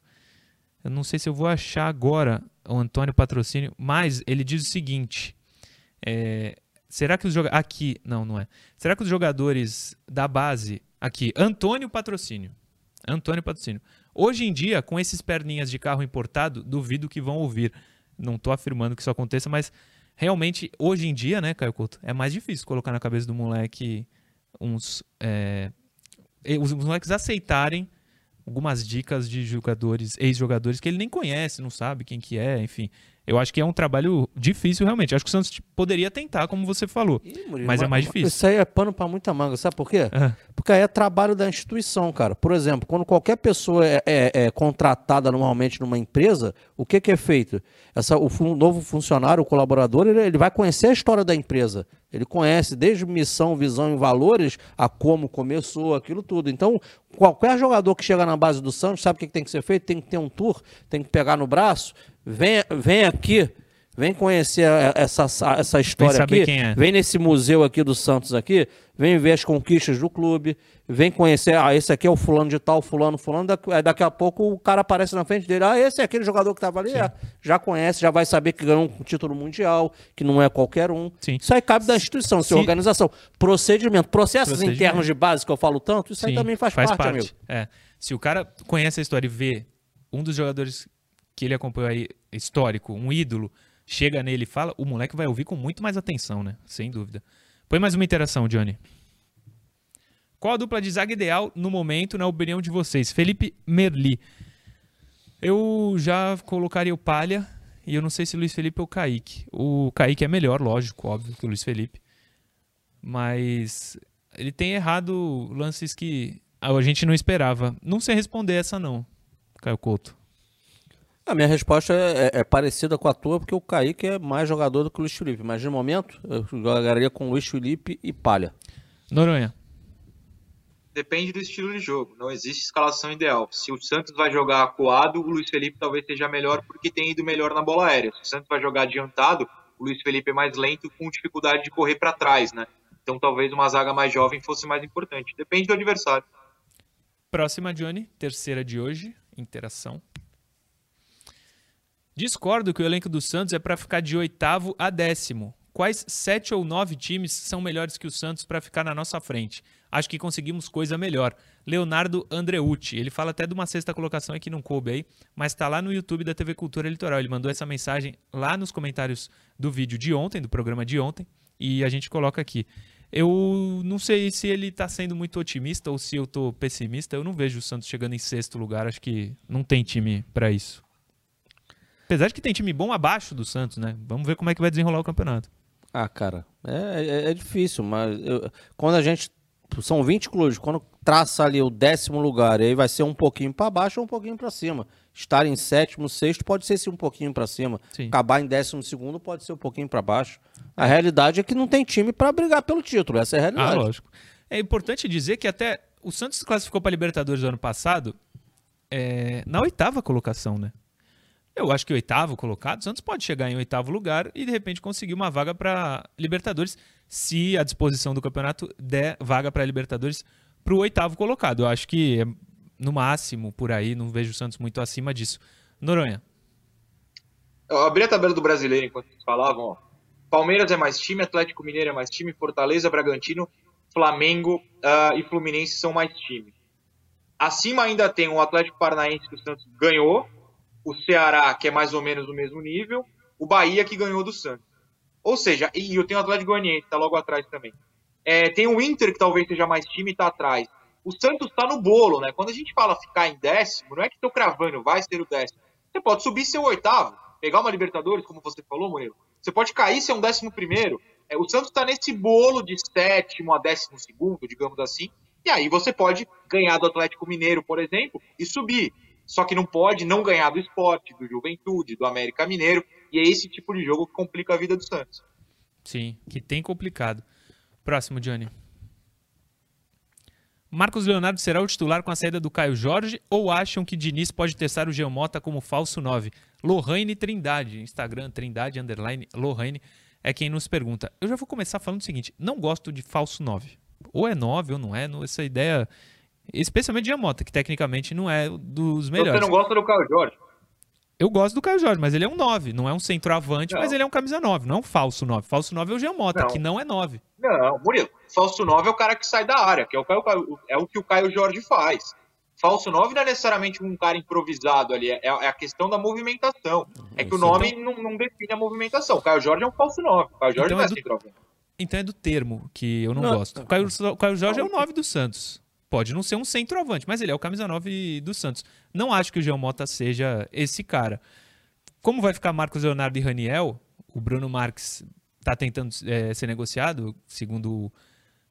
Eu não sei se eu vou achar agora o Antônio Patrocínio, mas ele diz o seguinte: é, será que os jogadores. Aqui, não, não é. Será que os jogadores da base. Aqui, Antônio Patrocínio. Antônio Patrocínio. Hoje em dia, com esses perninhas de carro importado, duvido que vão ouvir. Não estou afirmando que isso aconteça, mas realmente, hoje em dia, né, Caio Couto, é mais difícil colocar na cabeça do moleque uns. É, os moleques aceitarem algumas dicas de jogadores, ex-jogadores que ele nem conhece, não sabe quem que é, enfim. Eu acho que é um trabalho difícil, realmente. acho que o Santos poderia tentar, como você falou. Ih, Murilo, mas é mais difícil. Isso aí é pano para muita manga, sabe por quê? Uhum. Porque aí é trabalho da instituição, cara. Por exemplo, quando qualquer pessoa é, é, é contratada normalmente numa empresa, o que, que é feito? Essa, o fun novo funcionário, o colaborador, ele, ele vai conhecer a história da empresa. Ele conhece desde missão, visão e valores a como começou, aquilo tudo. Então, qualquer jogador que chega na base do Santos sabe o que tem que ser feito? Tem que ter um tour, tem que pegar no braço Vem, vem aqui, vem conhecer essa, essa história aqui. É. Vem nesse museu aqui do Santos aqui, vem ver as conquistas do clube, vem conhecer, ah, esse aqui é o fulano de tal, fulano, fulano, daqui, daqui a pouco o cara aparece na frente dele, ah, esse é aquele jogador que estava ali, é, já conhece, já vai saber que ganhou um título mundial, que não é qualquer um. Sim. Isso aí cabe da instituição, sua organização. Procedimento, processos Procedimento. internos de base que eu falo tanto, isso Sim, aí também faz, faz parte, parte, amigo. É. Se o cara conhece a história e vê um dos jogadores que ele acompanhou aí, histórico, um ídolo, chega nele e fala, o moleque vai ouvir com muito mais atenção, né? Sem dúvida. Põe mais uma interação, Johnny. Qual a dupla de zaga ideal no momento, na opinião de vocês? Felipe Merli. Eu já colocaria o Palha e eu não sei se Luiz Felipe ou Kaique. O Kaique é melhor, lógico, óbvio, que o Luiz Felipe. Mas ele tem errado lances que a gente não esperava. Não sei responder essa não, Caio Couto. A minha resposta é, é, é, parecida com a tua, porque o Kaique é mais jogador do que o Luiz Felipe. Mas no momento, eu jogaria com Luiz Felipe e Palha. Noronha. Depende do estilo de jogo. Não existe escalação ideal. Se o Santos vai jogar acuado, o Luiz Felipe talvez seja melhor porque tem ido melhor na bola aérea. Se o Santos vai jogar adiantado, o Luiz Felipe é mais lento com dificuldade de correr para trás, né? Então talvez uma zaga mais jovem fosse mais importante. Depende do adversário. Próxima, Johnny. Terceira de hoje. Interação. Discordo que o elenco do Santos é para ficar de oitavo a décimo. Quais sete ou nove times são melhores que o Santos para ficar na nossa frente? Acho que conseguimos coisa melhor. Leonardo Andreucci, ele fala até de uma sexta colocação aqui não coube aí, mas está lá no YouTube da TV Cultura Litoral. Ele mandou essa mensagem lá nos comentários do vídeo de ontem, do programa de ontem, e a gente coloca aqui. Eu não sei se ele está sendo muito otimista ou se eu estou pessimista. Eu não vejo o Santos chegando em sexto lugar. Acho que não tem time para isso. Apesar de que tem time bom abaixo do Santos, né? Vamos ver como é que vai desenrolar o campeonato. Ah, cara, é, é, é difícil, mas eu, quando a gente. São 20 clubes, quando traça ali o décimo lugar, aí vai ser um pouquinho para baixo ou um pouquinho para cima. Estar em sétimo, sexto pode ser sim, um pouquinho para cima. Sim. Acabar em décimo segundo pode ser um pouquinho para baixo. A realidade é que não tem time para brigar pelo título, essa é a realidade. Ah, lógico. É importante dizer que até o Santos classificou para Libertadores do ano passado é, na oitava colocação, né? Eu acho que oitavo colocado, o Santos pode chegar em oitavo lugar e de repente conseguir uma vaga para Libertadores, se a disposição do campeonato der vaga para Libertadores para o oitavo colocado. Eu acho que é no máximo por aí, não vejo o Santos muito acima disso. Noronha. Eu abri a tabela do brasileiro enquanto vocês falavam. Ó. Palmeiras é mais time, Atlético Mineiro é mais time, Fortaleza, Bragantino, Flamengo uh, e Fluminense são mais time. Acima ainda tem o Atlético Paranaense que o Santos ganhou, o Ceará, que é mais ou menos do mesmo nível, o Bahia, que ganhou do Santos. Ou seja, e eu tenho o Atlético Goianiense, que está logo atrás também. É, tem o Inter, que talvez seja mais time, está atrás. O Santos está no bolo, né? Quando a gente fala ficar em décimo, não é que estou cravando, vai ser o décimo. Você pode subir ser o oitavo, pegar uma Libertadores, como você falou, Murilo. Você pode cair ser um décimo primeiro. É, o Santos está nesse bolo de sétimo a décimo segundo, digamos assim. E aí você pode ganhar do Atlético Mineiro, por exemplo, e subir só que não pode não ganhar do esporte, do Juventude, do América Mineiro, e é esse tipo de jogo que complica a vida do Santos. Sim, que tem complicado. Próximo, Johnny. Marcos Leonardo será o titular com a saída do Caio Jorge ou acham que Diniz pode testar o Geomota como falso 9? Lohane Trindade, Instagram Trindade underline Lohane é quem nos pergunta. Eu já vou começar falando o seguinte: não gosto de falso 9. Ou é 9 ou não é, essa ideia. Especialmente de Geomota, que tecnicamente não é dos melhores. Você não gosta do Caio Jorge? Eu gosto do Caio Jorge, mas ele é um 9. Não é um centroavante, não. mas ele é um camisa 9, não é um falso 9. Falso 9 é o Geomota, não. que não é 9. Não, Murilo. Falso 9 é o cara que sai da área, que é o, Caio, é o que o Caio Jorge faz. Falso 9 não é necessariamente um cara improvisado ali, é, é a questão da movimentação. É que o nome então... não, não, define a movimentação. O Caio Jorge é um falso 9. O Caio Jorge então não é, é do... centroavante. Então é do termo que eu não, não. gosto. O Caio, o Caio Jorge é o 9 do Santos. Pode não ser um centroavante, mas ele é o camisa 9 do Santos. Não acho que o Jean Mota seja esse cara. Como vai ficar Marcos Leonardo e Raniel, o Bruno Marques está tentando é, ser negociado, segundo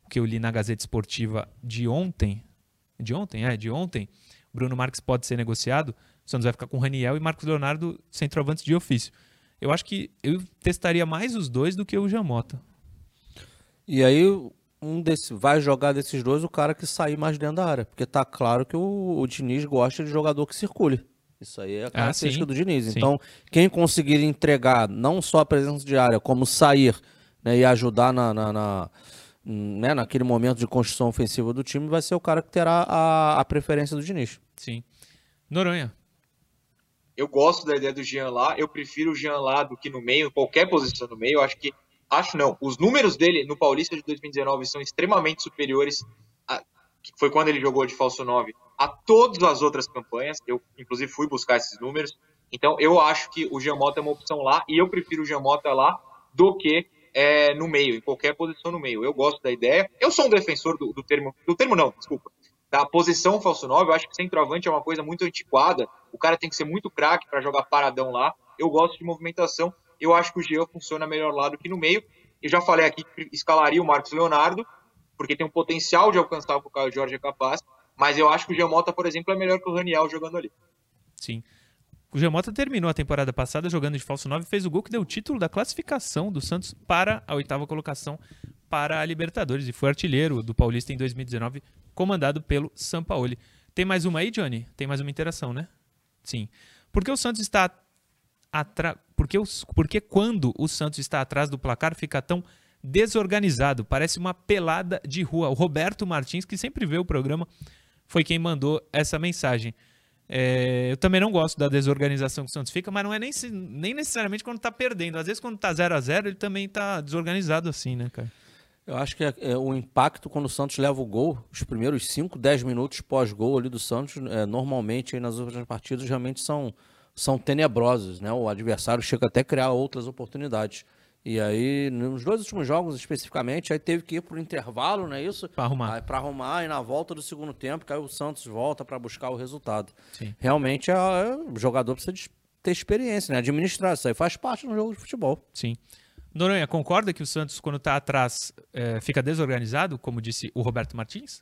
o que eu li na Gazeta Esportiva de ontem. De ontem? É, de ontem. Bruno Marques pode ser negociado. O Santos vai ficar com Raniel e Marcos Leonardo centroavantes de ofício. Eu acho que eu testaria mais os dois do que o Jamota. E aí, um desse, vai jogar desses dois o cara que sair mais dentro da área. Porque tá claro que o, o Diniz gosta de jogador que circule. Isso aí é a ah, característica ah, do Diniz. Sim. Então, quem conseguir entregar não só a presença de área, como sair né, e ajudar na, na, na né, naquele momento de construção ofensiva do time, vai ser o cara que terá a, a preferência do Diniz. Sim. Noronha. Eu gosto da ideia do Jean lá, eu prefiro o Jean lá do que no meio, qualquer posição no meio. Eu acho que Acho não. Os números dele no Paulista de 2019 são extremamente superiores, a, que foi quando ele jogou de falso 9, a todas as outras campanhas. Eu, inclusive, fui buscar esses números. Então, eu acho que o Giamota é uma opção lá, e eu prefiro o Giamota lá do que é, no meio, em qualquer posição no meio. Eu gosto da ideia. Eu sou um defensor do, do termo. Do termo, não, desculpa. Da posição falso 9, eu acho que centroavante é uma coisa muito antiquada. O cara tem que ser muito craque para jogar paradão lá. Eu gosto de movimentação eu acho que o Jean funciona melhor lá do que no meio. Eu já falei aqui que escalaria o Marcos Leonardo, porque tem um potencial de alcançar o que o Jorge é capaz, mas eu acho que o Jean Mota, por exemplo, é melhor que o Raniel jogando ali. Sim. O Jean Mota terminou a temporada passada jogando de falso 9 e fez o gol que deu o título da classificação do Santos para a oitava colocação para a Libertadores e foi artilheiro do Paulista em 2019, comandado pelo Sampaoli. Tem mais uma aí, Johnny? Tem mais uma interação, né? Sim. Porque o Santos está porque, porque quando o Santos está atrás do placar fica tão desorganizado, parece uma pelada de rua. O Roberto Martins, que sempre vê o programa, foi quem mandou essa mensagem. É, eu também não gosto da desorganização que o Santos fica, mas não é nem, nem necessariamente quando está perdendo. Às vezes, quando está 0 a 0 ele também está desorganizado assim, né, cara? Eu acho que é, é, o impacto quando o Santos leva o gol, os primeiros 5, 10 minutos pós-gol ali do Santos, é, normalmente nas outras partidas realmente são são tenebrosos, né? O adversário chega até a criar outras oportunidades. E aí, nos dois últimos jogos especificamente, aí teve que ir para o intervalo, não é isso? Para arrumar. Para arrumar, e na volta do segundo tempo, que aí o Santos volta para buscar o resultado. Sim. Realmente, é, é, o jogador precisa de, ter experiência, né? Administrar, isso aí faz parte do jogo de futebol. Sim. Noronha, concorda que o Santos, quando está atrás, é, fica desorganizado, como disse o Roberto Martins?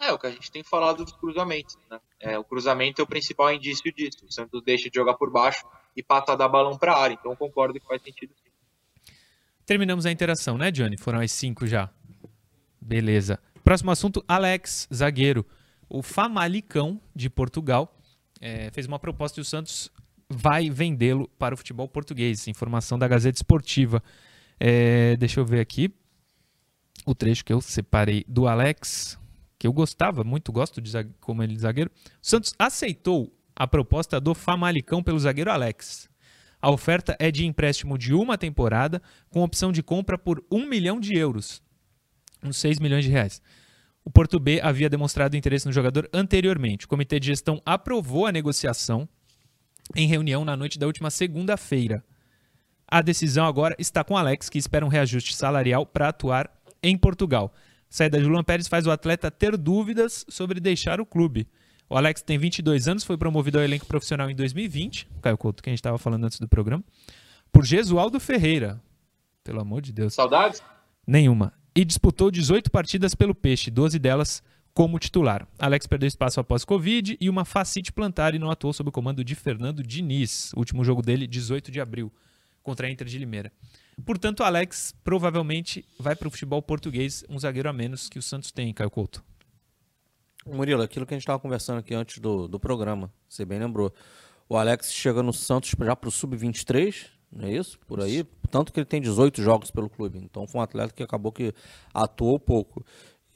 É, o que a gente tem falado dos cruzamentos, né? É, o cruzamento é o principal indício disso. O Santos deixa de jogar por baixo e passa a dar balão para a área. Então concordo que faz sentido sim. Terminamos a interação, né, Johnny? Foram as cinco já. Beleza. Próximo assunto, Alex, zagueiro. O Famalicão, de Portugal, é, fez uma proposta e o Santos vai vendê-lo para o futebol português. Informação da Gazeta Esportiva. É, deixa eu ver aqui o trecho que eu separei do Alex que eu gostava muito, gosto de como ele zagueiro. O Santos aceitou a proposta do Famalicão pelo zagueiro Alex. A oferta é de empréstimo de uma temporada, com opção de compra por um milhão de euros, uns 6 milhões de reais. O Porto B havia demonstrado interesse no jogador anteriormente. O comitê de gestão aprovou a negociação em reunião na noite da última segunda-feira. A decisão agora está com Alex, que espera um reajuste salarial para atuar em Portugal saída de Luan Pérez faz o atleta ter dúvidas sobre deixar o clube. O Alex tem 22 anos, foi promovido ao elenco profissional em 2020, Caio Couto, que a gente estava falando antes do programa, por Gesualdo Ferreira. Pelo amor de Deus. Saudades? Nenhuma. E disputou 18 partidas pelo Peixe, 12 delas como titular. Alex perdeu espaço após Covid e uma facite plantar e não atuou sob o comando de Fernando Diniz. O último jogo dele, 18 de abril, contra a Inter de Limeira. Portanto, Alex provavelmente vai para o futebol português, um zagueiro a menos que o Santos tem, Caio Couto. Murilo, aquilo que a gente estava conversando aqui antes do, do programa, você bem lembrou. O Alex chega no Santos já para o Sub-23, não é isso? Por aí. Tanto que ele tem 18 jogos pelo clube. Então foi um atleta que acabou que atuou pouco.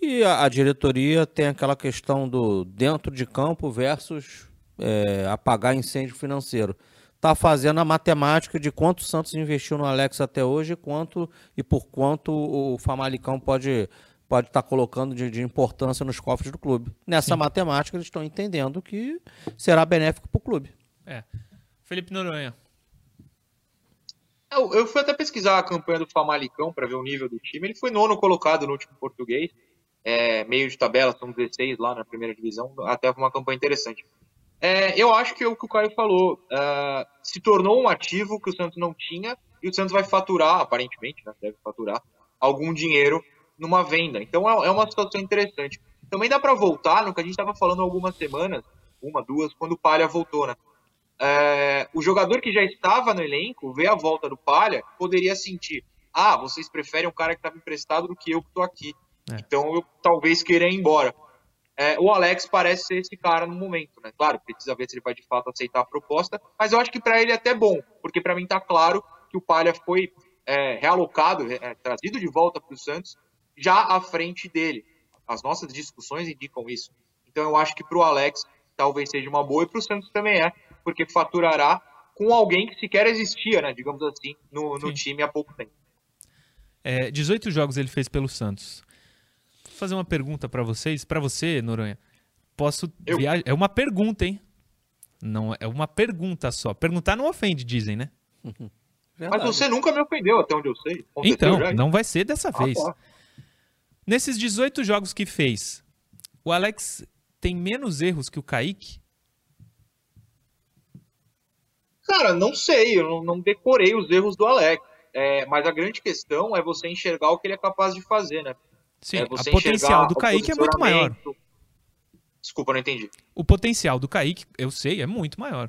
E a, a diretoria tem aquela questão do dentro de campo versus é, apagar incêndio financeiro. Está fazendo a matemática de quanto o Santos investiu no Alex até hoje quanto, e por quanto o Famalicão pode pode estar tá colocando de, de, importância nos cofres do clube. Nessa Sim. matemática, eles estão entendendo que será benéfico para o clube. É. Felipe Noronha. Eu, eu, fui até pesquisar a campanha do Famalicão para ver o nível do time. Ele foi nono colocado no último português. É, meio de tabela, são 16 lá na primeira divisão. Até uma campanha interessante. É, eu acho que é o que o Caio falou. Uh, se tornou um ativo que o Santos não tinha e o Santos vai faturar, aparentemente, né, deve faturar, algum dinheiro numa venda. Então é, é uma situação interessante. Também dá para voltar no que a gente estava falando algumas semanas, uma, duas, quando o Palha voltou, né? É, o jogador que já estava no elenco, vê a volta do Palha, poderia sentir: ah, vocês preferem um cara que estava emprestado do que eu que estou aqui. É. Então eu talvez queira ir embora. É, o Alex parece ser esse cara no momento, né? Claro, precisa ver se ele vai de fato aceitar a proposta, mas eu acho que para ele é até bom, porque para mim tá claro que o Palha foi é, realocado, é, trazido de volta para o Santos, já à frente dele. As nossas discussões indicam isso. Então eu acho que para o Alex talvez seja uma boa e para o Santos também é, porque faturará com alguém que sequer existia, né? Digamos assim, no, no time há pouco tempo. É, 18 jogos ele fez pelo Santos fazer uma pergunta para vocês, para você, Noronha. Posso viajar? É uma pergunta, hein? Não é uma pergunta só. Perguntar não ofende, dizem, né? [LAUGHS] Mas você nunca me ofendeu, até onde eu sei. então, já, não vai ser dessa ah, vez. Tá. Nesses 18 jogos que fez, o Alex tem menos erros que o Kaique? Cara, não sei, eu não, não decorei os erros do Alex. É, mas a grande questão é você enxergar o que ele é capaz de fazer, né? Sim, é o potencial do Kaique é muito maior. Desculpa, não entendi. O potencial do Kaique, eu sei, é muito maior.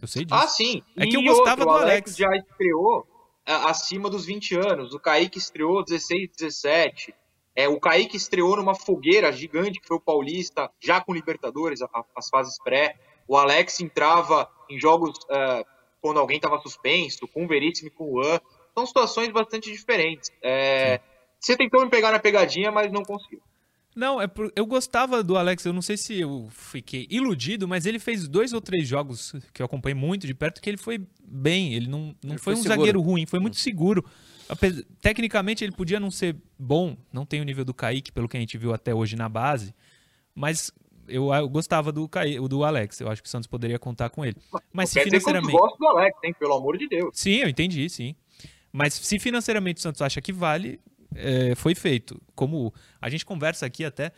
Eu sei disso. Ah, sim. É e que eu gostava outro, do Alex. O Alex já estreou acima dos 20 anos. O Kaique estreou 16, 17. É, o Kaique estreou numa fogueira gigante que foi o Paulista, já com Libertadores, a, as fases pré. O Alex entrava em jogos uh, quando alguém estava suspenso, com o Veríssimo e com o An. São situações bastante diferentes. É, você tentou me pegar na pegadinha, mas não conseguiu. Não, é por... eu gostava do Alex, eu não sei se eu fiquei iludido, mas ele fez dois ou três jogos que eu acompanhei muito de perto que ele foi bem, ele não, não ele foi, foi, um seguro. zagueiro ruim, foi muito seguro. Tecnicamente ele podia não ser bom, não tem o nível do Kaique, pelo que a gente viu até hoje na base, mas eu, eu gostava do, Kaique, do Alex, eu acho que o Santos poderia contar com ele. Mas se financeiramente... Eu gosto do Alex, hein, pelo amor de Deus. Sim, eu entendi, sim. Mas se financeiramente o Santos acha que vale, é, foi feito. Como a gente conversa aqui até,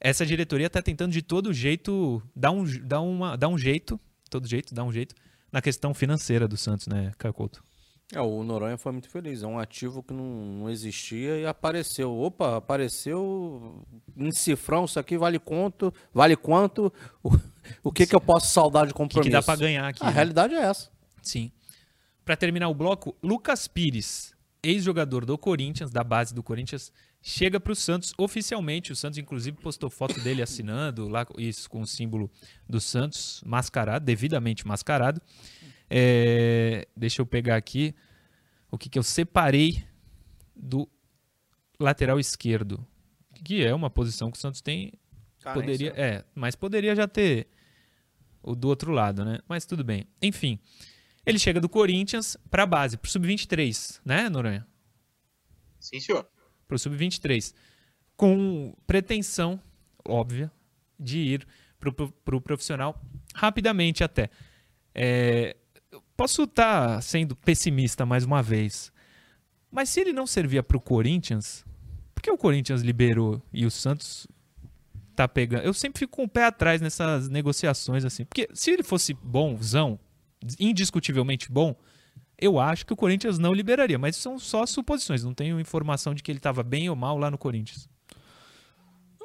essa diretoria está tentando de todo jeito dar um, dar, uma, dar um jeito, todo jeito, dar um jeito, na questão financeira do Santos, né, Caio Couto? É, o Noronha foi muito feliz. É um ativo que não, não existia e apareceu. Opa, apareceu em cifrão, isso aqui vale quanto? Vale quanto? O, o que, que eu posso saudar de compromisso? O que, que dá para ganhar aqui? A né? realidade é essa. Sim. Para terminar o bloco, Lucas Pires ex-jogador do Corinthians, da base do Corinthians, chega para o Santos oficialmente. O Santos, inclusive, postou foto dele assinando, lá isso com o símbolo do Santos, mascarado, devidamente mascarado. É, deixa eu pegar aqui o que, que eu separei do lateral esquerdo, que é uma posição que o Santos tem. Poderia, é, mas poderia já ter o do outro lado, né? Mas tudo bem. Enfim. Ele chega do Corinthians para a base, para o sub-23, né, Noronha? Sim, senhor. Para o sub-23. Com pretensão, óbvia, de ir para o pro profissional rapidamente até. É, posso estar tá sendo pessimista mais uma vez, mas se ele não servia para o Corinthians, por que o Corinthians liberou e o Santos tá pegando? Eu sempre fico com o pé atrás nessas negociações assim, porque se ele fosse bonzão, indiscutivelmente bom, eu acho que o Corinthians não liberaria. Mas são só suposições, não tenho informação de que ele estava bem ou mal lá no Corinthians.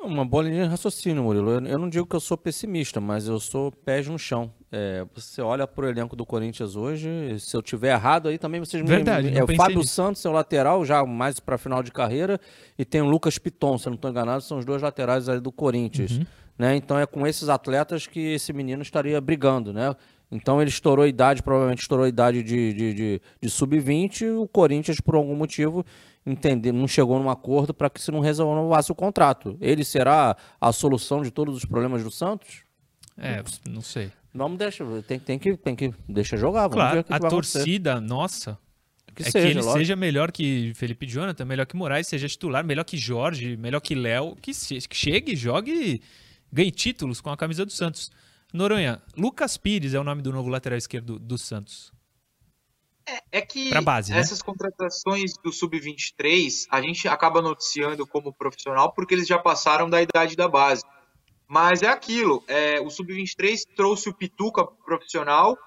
Uma boa linha de raciocínio, Murilo. Eu não digo que eu sou pessimista, mas eu sou pés no chão. É, você olha para o elenco do Corinthians hoje, se eu tiver errado aí também vocês Verdade, me... É o Fábio nisso. Santos, seu lateral, já mais para final de carreira, e tem o Lucas Piton, se eu não estou enganado, são os dois laterais aí do Corinthians. Uhum. né? Então é com esses atletas que esse menino estaria brigando, né? Então ele estourou a idade, provavelmente estourou a idade de, de, de, de sub-20, o Corinthians, por algum motivo, entender, não chegou num acordo para que se não renovasse o contrato. Ele será a solução de todos os problemas do Santos? É, não sei. Vamos deixar, tem, tem que tem que deixar jogar. Claro, a torcida nossa que é seja, que ele lógico. seja melhor que Felipe Jonathan, melhor que Moraes, seja titular, melhor que Jorge, melhor que Léo, que, se- que chegue, jogue e ganhe títulos com a camisa do Santos. Noronha, Lucas Pires é o nome do novo lateral esquerdo do Santos. É que Pra base, né? essas contratações do Sub-23 a gente acaba noticiando como profissional porque eles já passaram da idade da base. Mas é aquilo, é, o Sub-23 trouxe o Pituca pro profissional.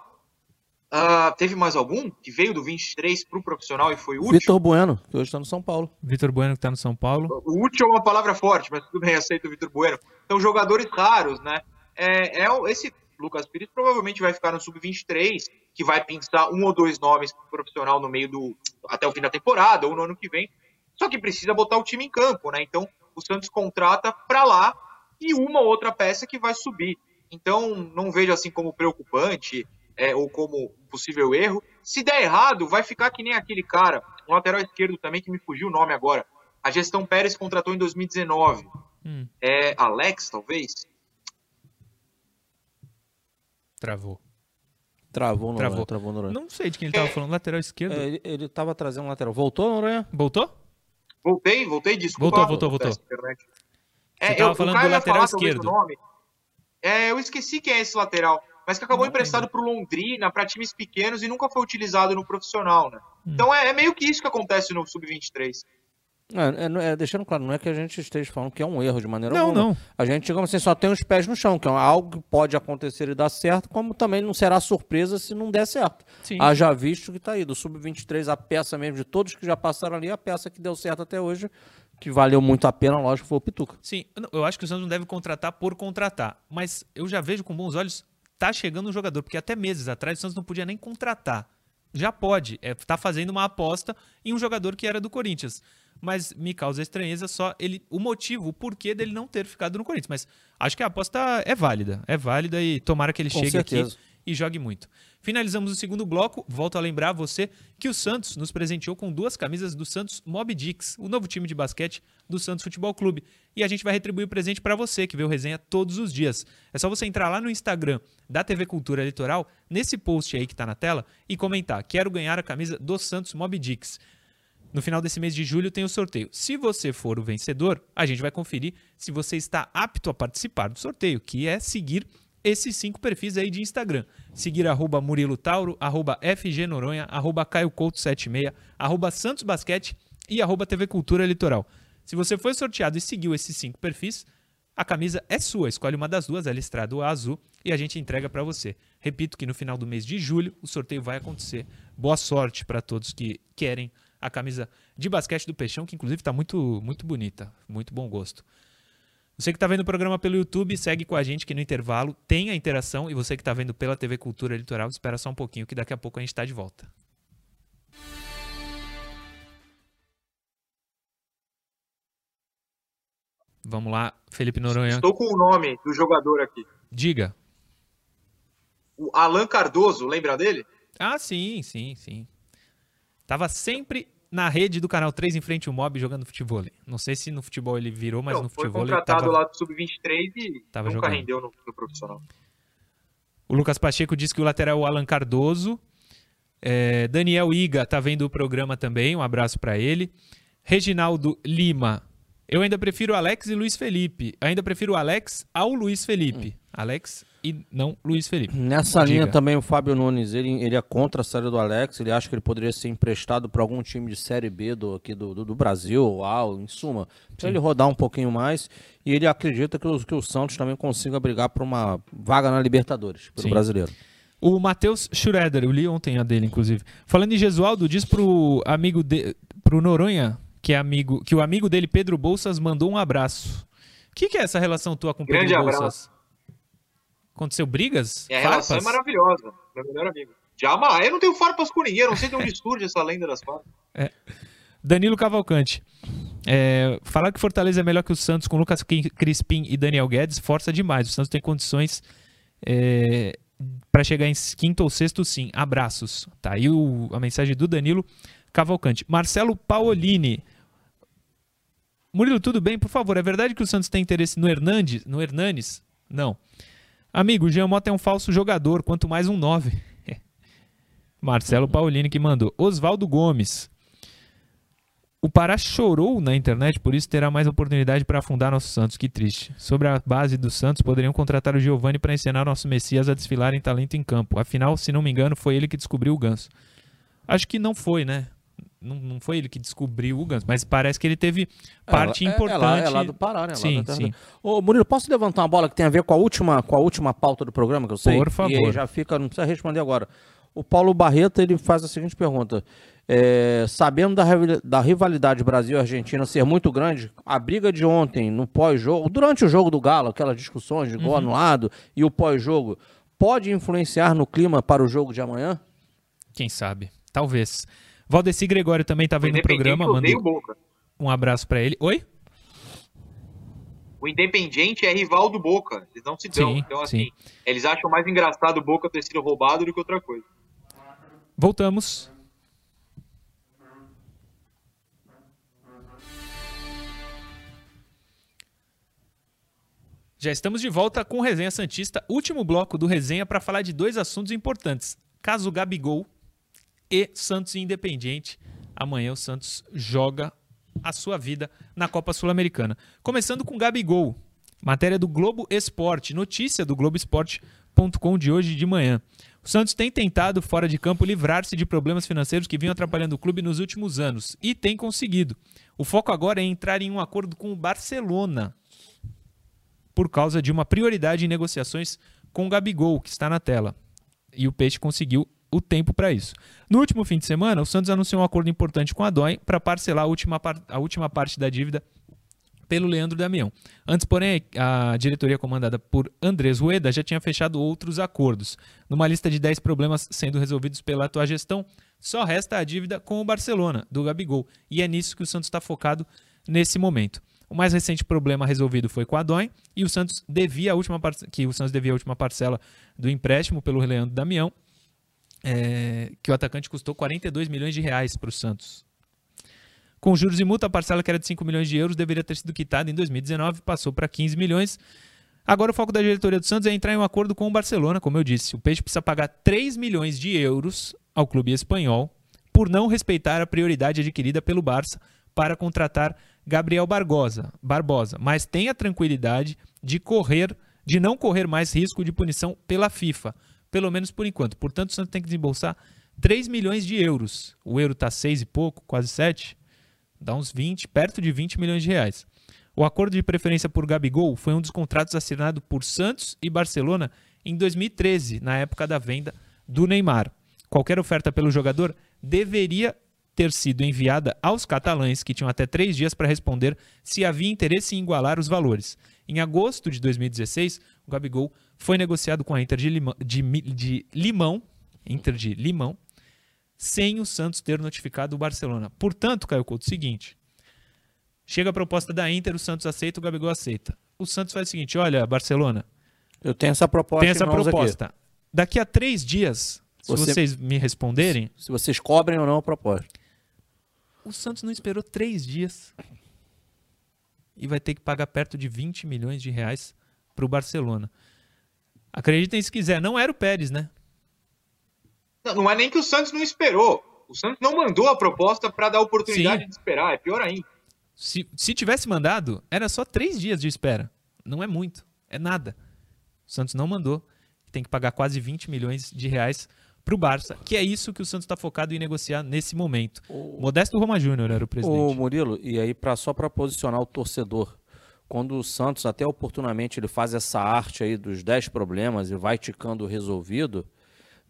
Ah, teve mais algum que veio do 23 pro profissional e foi útil? Vitor Bueno, que hoje está no São Paulo. Vitor Bueno que tá no São Paulo. O útil é uma palavra forte, mas tudo bem, [LAUGHS] aceito o Vitor Bueno. São jogadores raros, né? É, é esse Lucas Pires provavelmente vai ficar no Sub-23, que vai pensar um ou dois nomes pro profissional no meio do. até o fim da temporada ou no ano que vem. Só que precisa botar o time em campo, né? Então o Santos contrata pra lá e uma ou outra peça que vai subir. Então não vejo assim como preocupante é, ou como possível erro. Se der errado, vai ficar que nem aquele cara, um lateral esquerdo também, que me fugiu o nome agora. A gestão Pérez contratou em 2019. Hum, É Alex, talvez? Travou. Travou no Travou. Travou no Noronha. Não sei de quem ele tava falando, lateral esquerdo. É, ele, ele tava trazendo lateral. Voltou, Noronha? Voltou? Voltei, voltei, desculpa. Voltou, voltou, voltou. Internet. Você É, tava eu, falando do lateral esquerdo. o nome. É, eu esqueci quem é esse lateral, mas que acabou Não emprestado para o Londrina, para times pequenos e nunca foi utilizado no profissional, né? Então é, é meio que isso que acontece no Sub-23. É, é, não- é, deixando claro, não é que a gente esteja falando que é um erro de maneira Não, alguma. não. A gente, digamos assim, só tem os pés no chão, que é algo que pode acontecer e dar certo, como também não será surpresa se não der certo. Sim. Haja visto que tá aí, do Sub-23, a peça mesmo de todos que já passaram ali, a peça que deu certo até hoje, que valeu muito a pena, lógico, foi o Pituca. Sim, eu não- eu acho que o Santos não deve contratar por contratar, mas eu já vejo com bons olhos, tá chegando um jogador, porque até meses atrás o Santos não podia nem contratar. Já pode, é, tá fazendo uma aposta em um jogador que era do Corinthians. Mas me causa estranheza só ele, o motivo, o porquê dele não ter ficado no Corinthians. Mas acho que a aposta é válida, é válida e tomara que ele Com chegue certeza. aqui e jogue muito. Finalizamos o segundo bloco. Volto a lembrar você que o Santos nos presenteou com duas camisas do Santos Mob Dicks, o novo time de basquete do Santos Futebol Clube. E a gente vai retribuir o presente para você que vê o resenha todos os dias. É só você entrar lá no Instagram da TV Cultura Litoral, nesse post aí que tá na tela, e comentar: "Quero ganhar a camisa do Santos Mob Dicks". No final desse mês de julho tem o sorteio. Se você for o vencedor, a gente vai conferir se você está apto a participar do sorteio, que é seguir esses cinco perfis aí de Instagram. Seguir arroba Murilo Tauro, arroba FG Noronha, arroba Caio Couto 76, arroba Santos Basquete e arroba TV Cultura Litoral. Se você foi sorteado e seguiu esses cinco perfis, a camisa é sua. Escolhe uma das duas, a listrada ou a azul, e a gente entrega para você. Repito que no final do mês de julho o sorteio vai acontecer. Boa sorte para todos que querem a camisa de basquete do Peixão, que inclusive está muito, muito bonita, muito bom gosto. Você que está vendo o programa pelo YouTube, segue com a gente que no intervalo tem a interação. E você que está vendo pela TV Cultura Litoral, espera só um pouquinho que daqui a pouco a gente está de volta. Vamos lá, Felipe Noronha. Estou com o nome do jogador aqui. Diga. O Alan Cardoso, lembra dele? Ah, sim, sim, sim. Tava sempre na rede do Canal 3 em frente ao Mob jogando futebol. Não sei se no futebol ele virou, mas Não, no foi futebol ele contratado tava... lá do Sub-23 e Tava nunca jogando. rendeu no, no profissional. O Lucas Pacheco disse que o lateral é o Alan Cardoso. É, Daniel Iga tá vendo o programa também, um abraço para ele. Reginaldo Lima. Eu ainda prefiro o Alex e Luiz Felipe. Eu ainda prefiro o Alex ao Luiz Felipe. Alex e não Luiz Felipe. Nessa Diga. linha também o Fábio Nunes, ele, ele é contra a saída do Alex, ele acha que ele poderia ser emprestado para algum time de Série B do, aqui do, do, do Brasil, ou em suma, para ele rodar um pouquinho mais, e ele acredita que o, que o Santos também consiga brigar por uma vaga na Libertadores, pelo Sim. brasileiro. O Matheus Schroeder, eu li ontem a dele, inclusive. Falando em Gesualdo, diz pro amigo de, pro Noronha que é amigo, que o amigo dele, Pedro Bolsas, mandou um abraço. O que, que é essa relação tua com o Pedro Grande Bolsas? abraço. Aconteceu brigas? E a relação é maravilhosa. Meu melhor amigo. Jamais. Eu não tenho farpas com ninguém. Eu não sei de onde surge essa lenda das farpas. Danilo Cavalcante. É, falar que Fortaleza é melhor que o Santos com Lucas Crispim e Daniel Guedes força demais. O Santos tem condições é, para chegar em quinto ou sexto, sim. Abraços. Tá aí o, a mensagem do Danilo Cavalcante. Marcelo Paolini. Murilo, tudo bem? Por favor, é verdade que o Santos tem interesse no Hernandes? No Hernanes? Não. Amigo, o Jean Mota é um falso jogador, quanto mais um 9. [LAUGHS] Marcelo Paulini que mandou. Oswaldo Gomes. O Pará chorou na internet, por isso terá mais oportunidade para afundar nosso Santos. Que triste. Sobre a base do Santos, poderiam contratar o Giovani para ensinar nosso Messias a desfilar em talento em campo. Afinal, se não me engano, foi ele que descobriu o Ganso. Acho que não foi, né? Não, não foi ele que descobriu o Ganso, mas parece que ele teve parte é, importante. É, é, lá, é lá do Pará, né? Sim, sim. Ô, Murilo, posso levantar uma bola que tem a ver com a última, com a última pauta do programa que eu sei? Por favor. E aí já fica, não precisa responder agora. O Paulo Barreto ele faz a seguinte pergunta: é, sabendo da, da rivalidade Brasil-Argentina ser muito grande, a briga de ontem no pós-jogo, durante o jogo do Galo, aquelas discussões de gol uhum. anulado e o pós-jogo, pode influenciar no clima para o jogo de amanhã? Quem sabe? Talvez. Valdeci Gregório também está vendo o programa. Mandou um abraço para ele. Oi? O Independiente é rival do Boca. Eles não se dão. Sim, então, assim, sim. eles acham mais engraçado o Boca ter sido roubado do que outra coisa. Voltamos. Já estamos de volta com o Resenha Santista, último bloco do Resenha para falar de dois assuntos importantes. Caso Gabigol e Santos Independiente. Amanhã o Santos joga a sua vida na Copa Sul-Americana. Começando com Gabigol, matéria do Globo Esporte, notícia do Globoesporte.com de hoje de manhã. O Santos tem tentado, fora de campo, livrar-se de problemas financeiros que vinham atrapalhando o clube nos últimos anos e tem conseguido. O foco agora é entrar em um acordo com o Barcelona por causa de uma prioridade em negociações com o Gabigol, que está na tela. E o Peixe conseguiu o tempo para isso. No último fim de semana, o Santos anunciou um acordo importante com a DOI para parcelar a última, a última parte da dívida pelo Leandro Damião. Antes, porém, a diretoria comandada por Andrés Rueda já tinha fechado outros acordos. Numa lista de 10 problemas sendo resolvidos pela atual gestão, só resta a dívida com o Barcelona, do Gabigol, e é nisso que o Santos está focado nesse momento. O mais recente problema resolvido foi com a DOI e o Santos devia a última que o Santos devia a última parcela do empréstimo pelo Leandro Damião é, que o atacante custou 42 milhões de reais para o Santos. Com juros e multa, a parcela que era de 5 milhões de euros deveria ter sido quitada em 2019, passou para 15 milhões. Agora o foco da diretoria do Santos é entrar em um acordo com o Barcelona, como eu disse. O Peixe precisa pagar 3 milhões de euros ao clube espanhol por não respeitar a prioridade adquirida pelo Barça para contratar Gabriel Barbosa, Barbosa, mas tem a tranquilidade de correr, de não correr mais risco de punição pela FIFA pelo menos por enquanto. Portanto, o Santos tem que desembolsar 3 milhões de euros. O euro está 6 e pouco, quase 7, dá uns 20, perto de 20 milhões de reais. O acordo de preferência por Gabigol foi um dos contratos assinado por Santos e Barcelona em 2013, na época da venda do Neymar. Qualquer oferta pelo jogador deveria ter sido enviada aos catalães, que tinham até três dias para responder se havia interesse em igualar os valores. Em agosto de 2016, o Gabigol foi negociado com a Inter de Limão, de, de Limão, Inter de Limão, sem o Santos ter notificado o Barcelona. Portanto, Caio Couto, seguinte, chega a proposta da Inter, o Santos aceita, o Gabigol aceita. O Santos faz o seguinte, olha, Barcelona, eu tenho essa proposta. Tem essa proposta. Aqui. Daqui a três dias, se Você, vocês me responderem. Se vocês cobrem ou não a proposta. O Santos não esperou três dias e vai ter que pagar perto de 20 milhões de reais para o Barcelona. Acreditem se quiser, não era o Pérez, né? Não, não é nem que o Santos não esperou. O Santos não mandou a proposta para dar oportunidade Sim. de esperar, é pior ainda. Se, se tivesse mandado, era só três dias de espera. Não é muito, é nada. O Santos não mandou. Tem que pagar quase 20 milhões de reais para o Barça, que é isso que o Santos está focado em negociar nesse momento. O... Modesto Roma Júnior era o presidente. Ô Murilo, e aí pra, só para posicionar o torcedor, quando o Santos até oportunamente ele faz essa arte aí dos 10 problemas e vai ticando resolvido,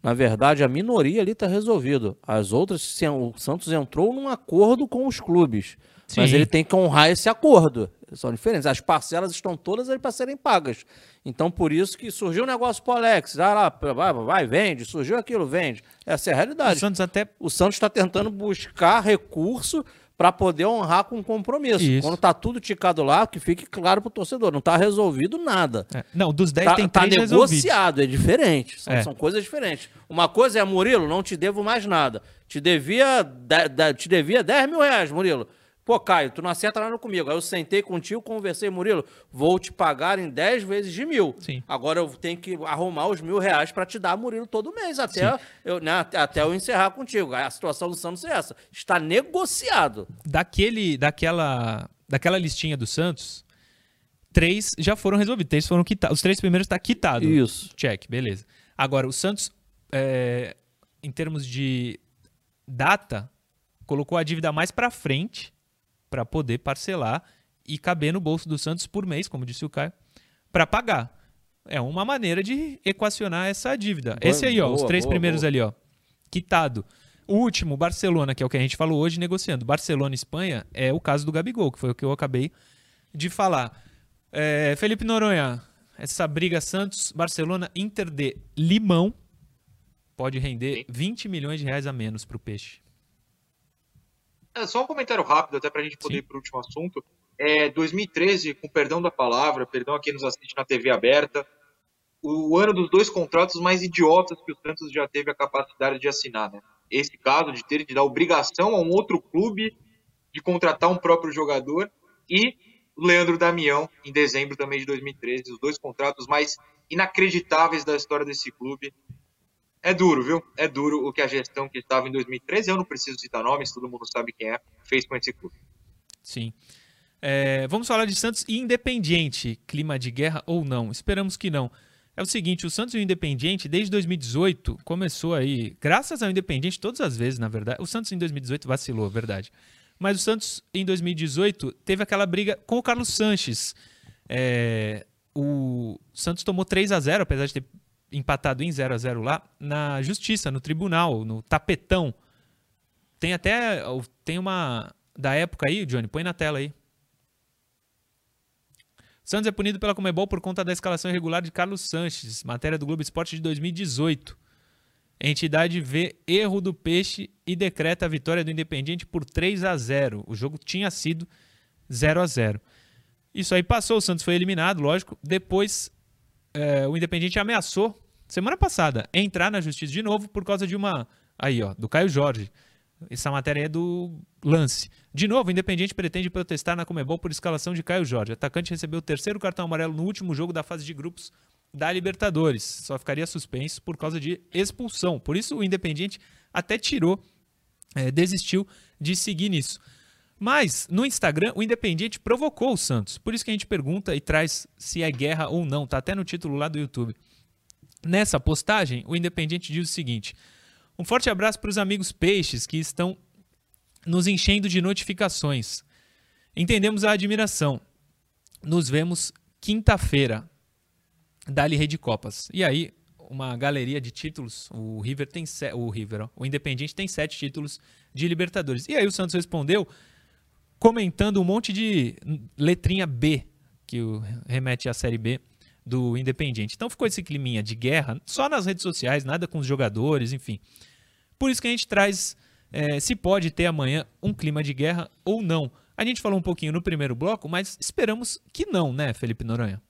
na verdade a minoria ali está resolvido. As outras, o Santos entrou num acordo com os clubes, Sim. mas ele tem que honrar esse acordo. são diferentes. As parcelas estão todas aí para serem pagas. Então, por isso que surgiu o um negócio pro Alex. Ah lá, vai, vai, vende. Surgiu aquilo, vende. Essa é a realidade. O Santos até. O Santos está tentando buscar recurso para poder honrar com compromisso. Isso. Quando tá tudo ticado lá, que fique claro pro torcedor, não tá resolvido nada. É. Não, dos 10 tá, tem tá negociado, é diferente. São, é. são, coisas diferentes. Uma coisa é, Murilo, não te devo mais nada. Te devia, de, de, te devia 10 mil reais, Murilo. Pô, Caio, tu não acerta nada comigo. Aí eu sentei contigo, conversei, Murilo, vou te pagar em 10 vezes de mil. Sim. Agora eu tenho que arrumar os mil reais para te dar, Murilo, todo mês, até eu, né, até eu encerrar contigo. A situação do Santos é essa. Está negociado. Daquele, daquela, daquela listinha do Santos, três já foram resolvidos. Três foram quitados. Os três primeiros está quitado. Isso. Check, beleza. Agora, o Santos, é, em termos de data, colocou a dívida mais para frente para poder parcelar e caber no bolso do Santos por mês, como disse o Caio, para pagar. É uma maneira de equacionar essa dívida. Boa, Esse aí, ó, boa, os três boa, primeiros ali, ó, quitado. O último, Barcelona, que é o que a gente falou hoje, negociando. Barcelona e Espanha é o caso do Gabigol, que foi o que eu acabei de falar. É, Felipe Noronha, essa briga Santos-Barcelona Inter de Limão pode render 20 milhões de reais a menos para o Peixe. É, só um comentário rápido, até para a gente poder Sim. ir para o último assunto. É, 2013, com perdão da palavra, perdão a quem nos assiste na TV aberta, o ano dos dois contratos mais idiotas que o Santos já teve a capacidade de assinar. Né? Esse caso de ter de dar obrigação a um outro clube de contratar um próprio jogador e o Leandro Damião, em dezembro também de 2013, os dois contratos mais inacreditáveis da história desse clube. É duro, viu? É duro o que a gestão que estava em 2013, eu não preciso citar nomes, todo mundo sabe quem é, fez com esse clube. Sim. É, vamos falar de Santos e Independiente. Clima de guerra ou não? Esperamos que não. É o seguinte, o Santos e o Independiente, desde 2018, começou aí, graças ao Independiente, todas as vezes, na verdade. O Santos em 2018 vacilou, verdade. Mas o Santos, em 2018, teve aquela briga com o Carlos Sanches. É, o Santos tomou 3 a 0 apesar de ter empatado em 0 a 0 lá, na justiça, no tribunal, no tapetão. Tem até tem uma da época aí, Johnny, põe na tela aí. Santos é punido pela Comebol por conta da escalação irregular de Carlos Sanches, matéria do Globo Esporte de 2018. A entidade vê erro do Peixe e decreta a vitória do Independiente por 3 a 0. O jogo tinha sido 0 a 0. Isso aí passou, o Santos foi eliminado, lógico. Depois é, o Independiente ameaçou, semana passada, entrar na justiça de novo por causa de uma. Aí, ó, do Caio Jorge. Essa matéria é do lance. De novo, o Independiente pretende protestar na Comebol por escalação de Caio Jorge. O atacante recebeu o terceiro cartão amarelo no último jogo da fase de grupos da Libertadores. Só ficaria suspenso por causa de expulsão. Por isso, o Independiente até tirou, é, desistiu de seguir nisso. Mas no Instagram, o Independiente provocou o Santos. Por isso que a gente pergunta e traz se é guerra ou não. Tá até no título lá do YouTube. Nessa postagem, o Independiente diz o seguinte: Um forte abraço para os amigos peixes que estão nos enchendo de notificações. Entendemos a admiração. Nos vemos quinta-feira. Dali Rede Copas. E aí, uma galeria de títulos. O River tem o River, ó, o Independiente tem sete títulos de Libertadores. E aí o Santos respondeu comentando um monte de letrinha B, que remete à Série B do Independiente. Então ficou esse climinha de guerra, só nas redes sociais, nada com os jogadores, enfim. Por isso que a gente traz é, se pode ter amanhã um clima de guerra ou não. A gente falou um pouquinho no primeiro bloco, mas esperamos que não, né, Felipe Noronha?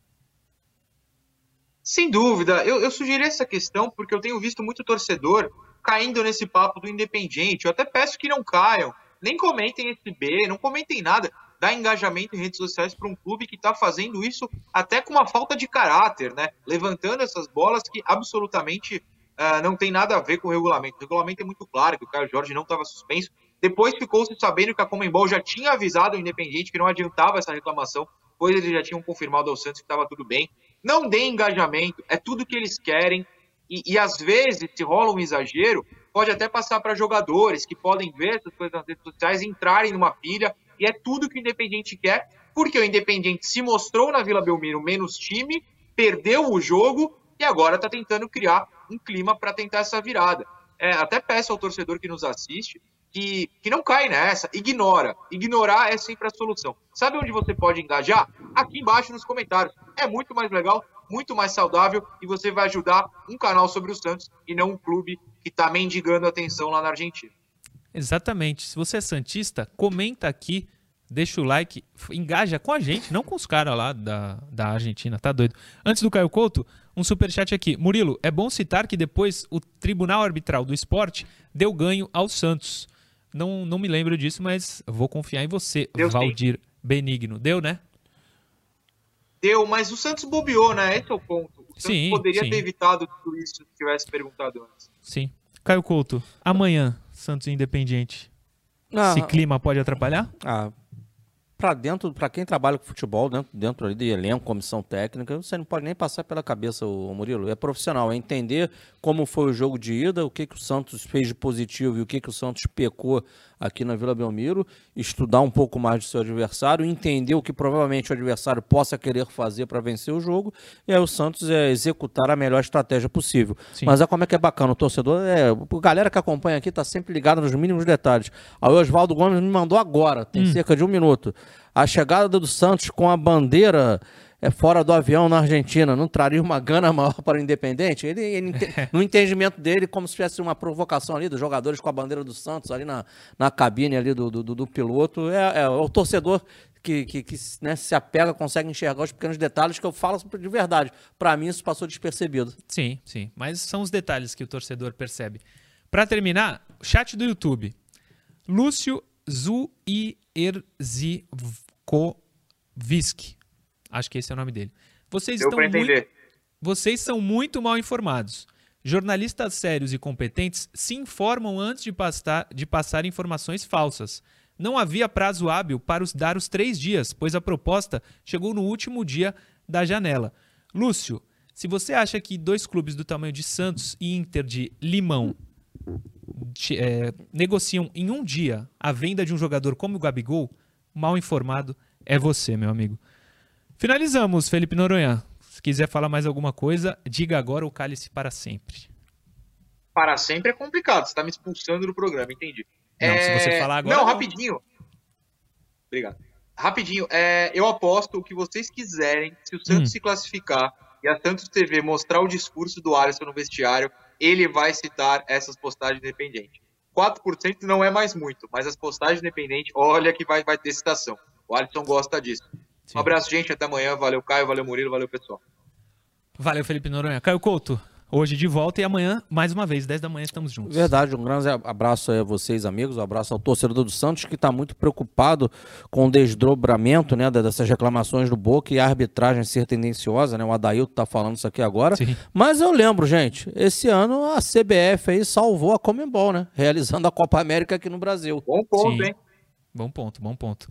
Sem dúvida. Eu, eu sugeri essa questão porque eu tenho visto muito torcedor caindo nesse papo do Independiente. Eu até peço que não caiam nem comentem esse B, não comentem nada. Dá engajamento em redes sociais para um clube que está fazendo isso até com uma falta de caráter, né? Levantando essas bolas que absolutamente uh, não tem nada a ver com o regulamento. O regulamento é muito claro que o Caio Jorge não estava suspenso. Depois ficou-se sabendo que a Comembol já tinha avisado o Independente que não adiantava essa reclamação, pois eles já tinham confirmado ao Santos que estava tudo bem. Não dê engajamento, é tudo que eles querem. E, e às vezes, se rola um exagero, pode até passar para jogadores que podem ver essas coisas nas redes sociais, entrarem numa pilha, e é tudo que o Independente quer, porque o Independente se mostrou na Vila Belmiro menos time, perdeu o jogo e agora está tentando criar um clima para tentar essa virada. É, até peço ao torcedor que nos assiste que, que não cai nessa, ignora. Ignorar é sempre a solução. Sabe onde você pode engajar? Aqui embaixo nos comentários. É muito mais legal, muito mais saudável e você vai ajudar um canal sobre o Santos e não um clube que está mendigando atenção lá na Argentina. Exatamente. Se você é Santista, comenta aqui, deixa o like, engaja com a gente, não com os caras lá da, da Argentina, tá doido? Antes do Caio Couto, um superchat aqui. Murilo, é bom citar que depois o Tribunal Arbitral do Esporte deu ganho ao Santos. Não, não me lembro disso, mas vou confiar em você, Deu Valdir sim. Benigno. Deu, né? Deu, mas o Santos bobeou, né? Esse é o ponto. O Santos sim, poderia sim. ter evitado tudo isso se tivesse perguntado antes. Sim. Caio Couto, amanhã, Santos Independiente. Ah, Esse clima pode atrapalhar? Ah, para dentro, para quem trabalha com futebol, dentro, dentro ali de elenco, comissão técnica, você não pode nem passar pela cabeça, o Murilo. É profissional, é entender como foi o jogo de ida, o que, que o Santos fez de positivo e o que, que o Santos pecou aqui na Vila Belmiro, estudar um pouco mais do seu adversário, entender o que provavelmente o adversário possa querer fazer para vencer o jogo, e aí o Santos é executar a melhor estratégia possível. Sim. Mas é como é que é bacana, o torcedor, é, a galera que acompanha aqui está sempre ligada nos mínimos detalhes. Aí o Oswaldo Gomes me mandou agora, tem hum. cerca de um minuto. A chegada do Santos com a bandeira é, fora do avião na Argentina não traria uma gana maior para o Independente? Ele, ele [LAUGHS] no entendimento dele, como se tivesse uma provocação ali dos jogadores com a bandeira do Santos ali na, na cabine ali do, do, do piloto. É, é, o torcedor que, que, que né, se apega, consegue enxergar os pequenos detalhes que eu falo de verdade. Para mim, isso passou despercebido. Sim, sim. Mas são os detalhes que o torcedor percebe. Para terminar, chat do YouTube. Lúcio Zuierzivkovic. Acho que esse é o nome dele. Vocês Deu estão muito, vocês são muito mal informados. Jornalistas sérios e competentes se informam antes de passar, de passar informações falsas. Não havia prazo hábil para os dar os três dias, pois a proposta chegou no último dia da janela. Lúcio, se você acha que dois clubes do tamanho de Santos e Inter de Limão é, negociam em um dia a venda de um jogador como o Gabigol, mal informado é você, meu amigo. Finalizamos, Felipe Noronha. Se quiser falar mais alguma coisa, diga agora ou cale-se para sempre. Para sempre é complicado, você está me expulsando do programa, entendi. Não, é... se você falar agora. Não, rapidinho. Obrigado. Rapidinho, é... eu aposto o que vocês quiserem. Se o Santos hum. se classificar e a Santos TV mostrar o discurso do Alisson no vestiário, ele vai citar essas postagens independentes. 4% não é mais muito, mas as postagens independentes, olha que vai, vai ter citação. O Alisson gosta disso. Sim. Um abraço, gente. Até amanhã. Valeu, Caio. Valeu, Murilo. Valeu, pessoal. Valeu, Felipe Noronha. Caio Couto, hoje de volta e amanhã, mais uma vez, 10 da manhã, estamos juntos. Verdade, um grande abraço a vocês, amigos, um abraço ao torcedor do Santos, que está muito preocupado com o desdobramento né, dessas reclamações do Boca e a arbitragem ser tendenciosa, né? O Adailto está falando isso aqui agora. Sim. Mas eu lembro, gente, esse ano a CBF aí salvou a Comembol, né? Realizando a Copa América aqui no Brasil. Bom ponto, Sim. hein? Bom ponto, bom ponto.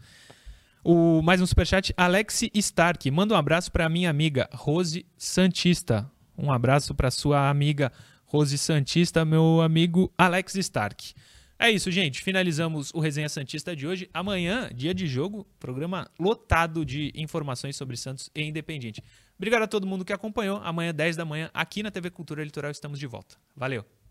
O, mais um superchat, Alex Stark. Manda um abraço para minha amiga Rose Santista. Um abraço para sua amiga Rose Santista, meu amigo Alex Stark. É isso, gente. Finalizamos o Resenha Santista de hoje. Amanhã, dia de jogo, programa lotado de informações sobre Santos e Independente. Obrigado a todo mundo que acompanhou. Amanhã, 10 da manhã, aqui na TV Cultura Litoral, estamos de volta. Valeu!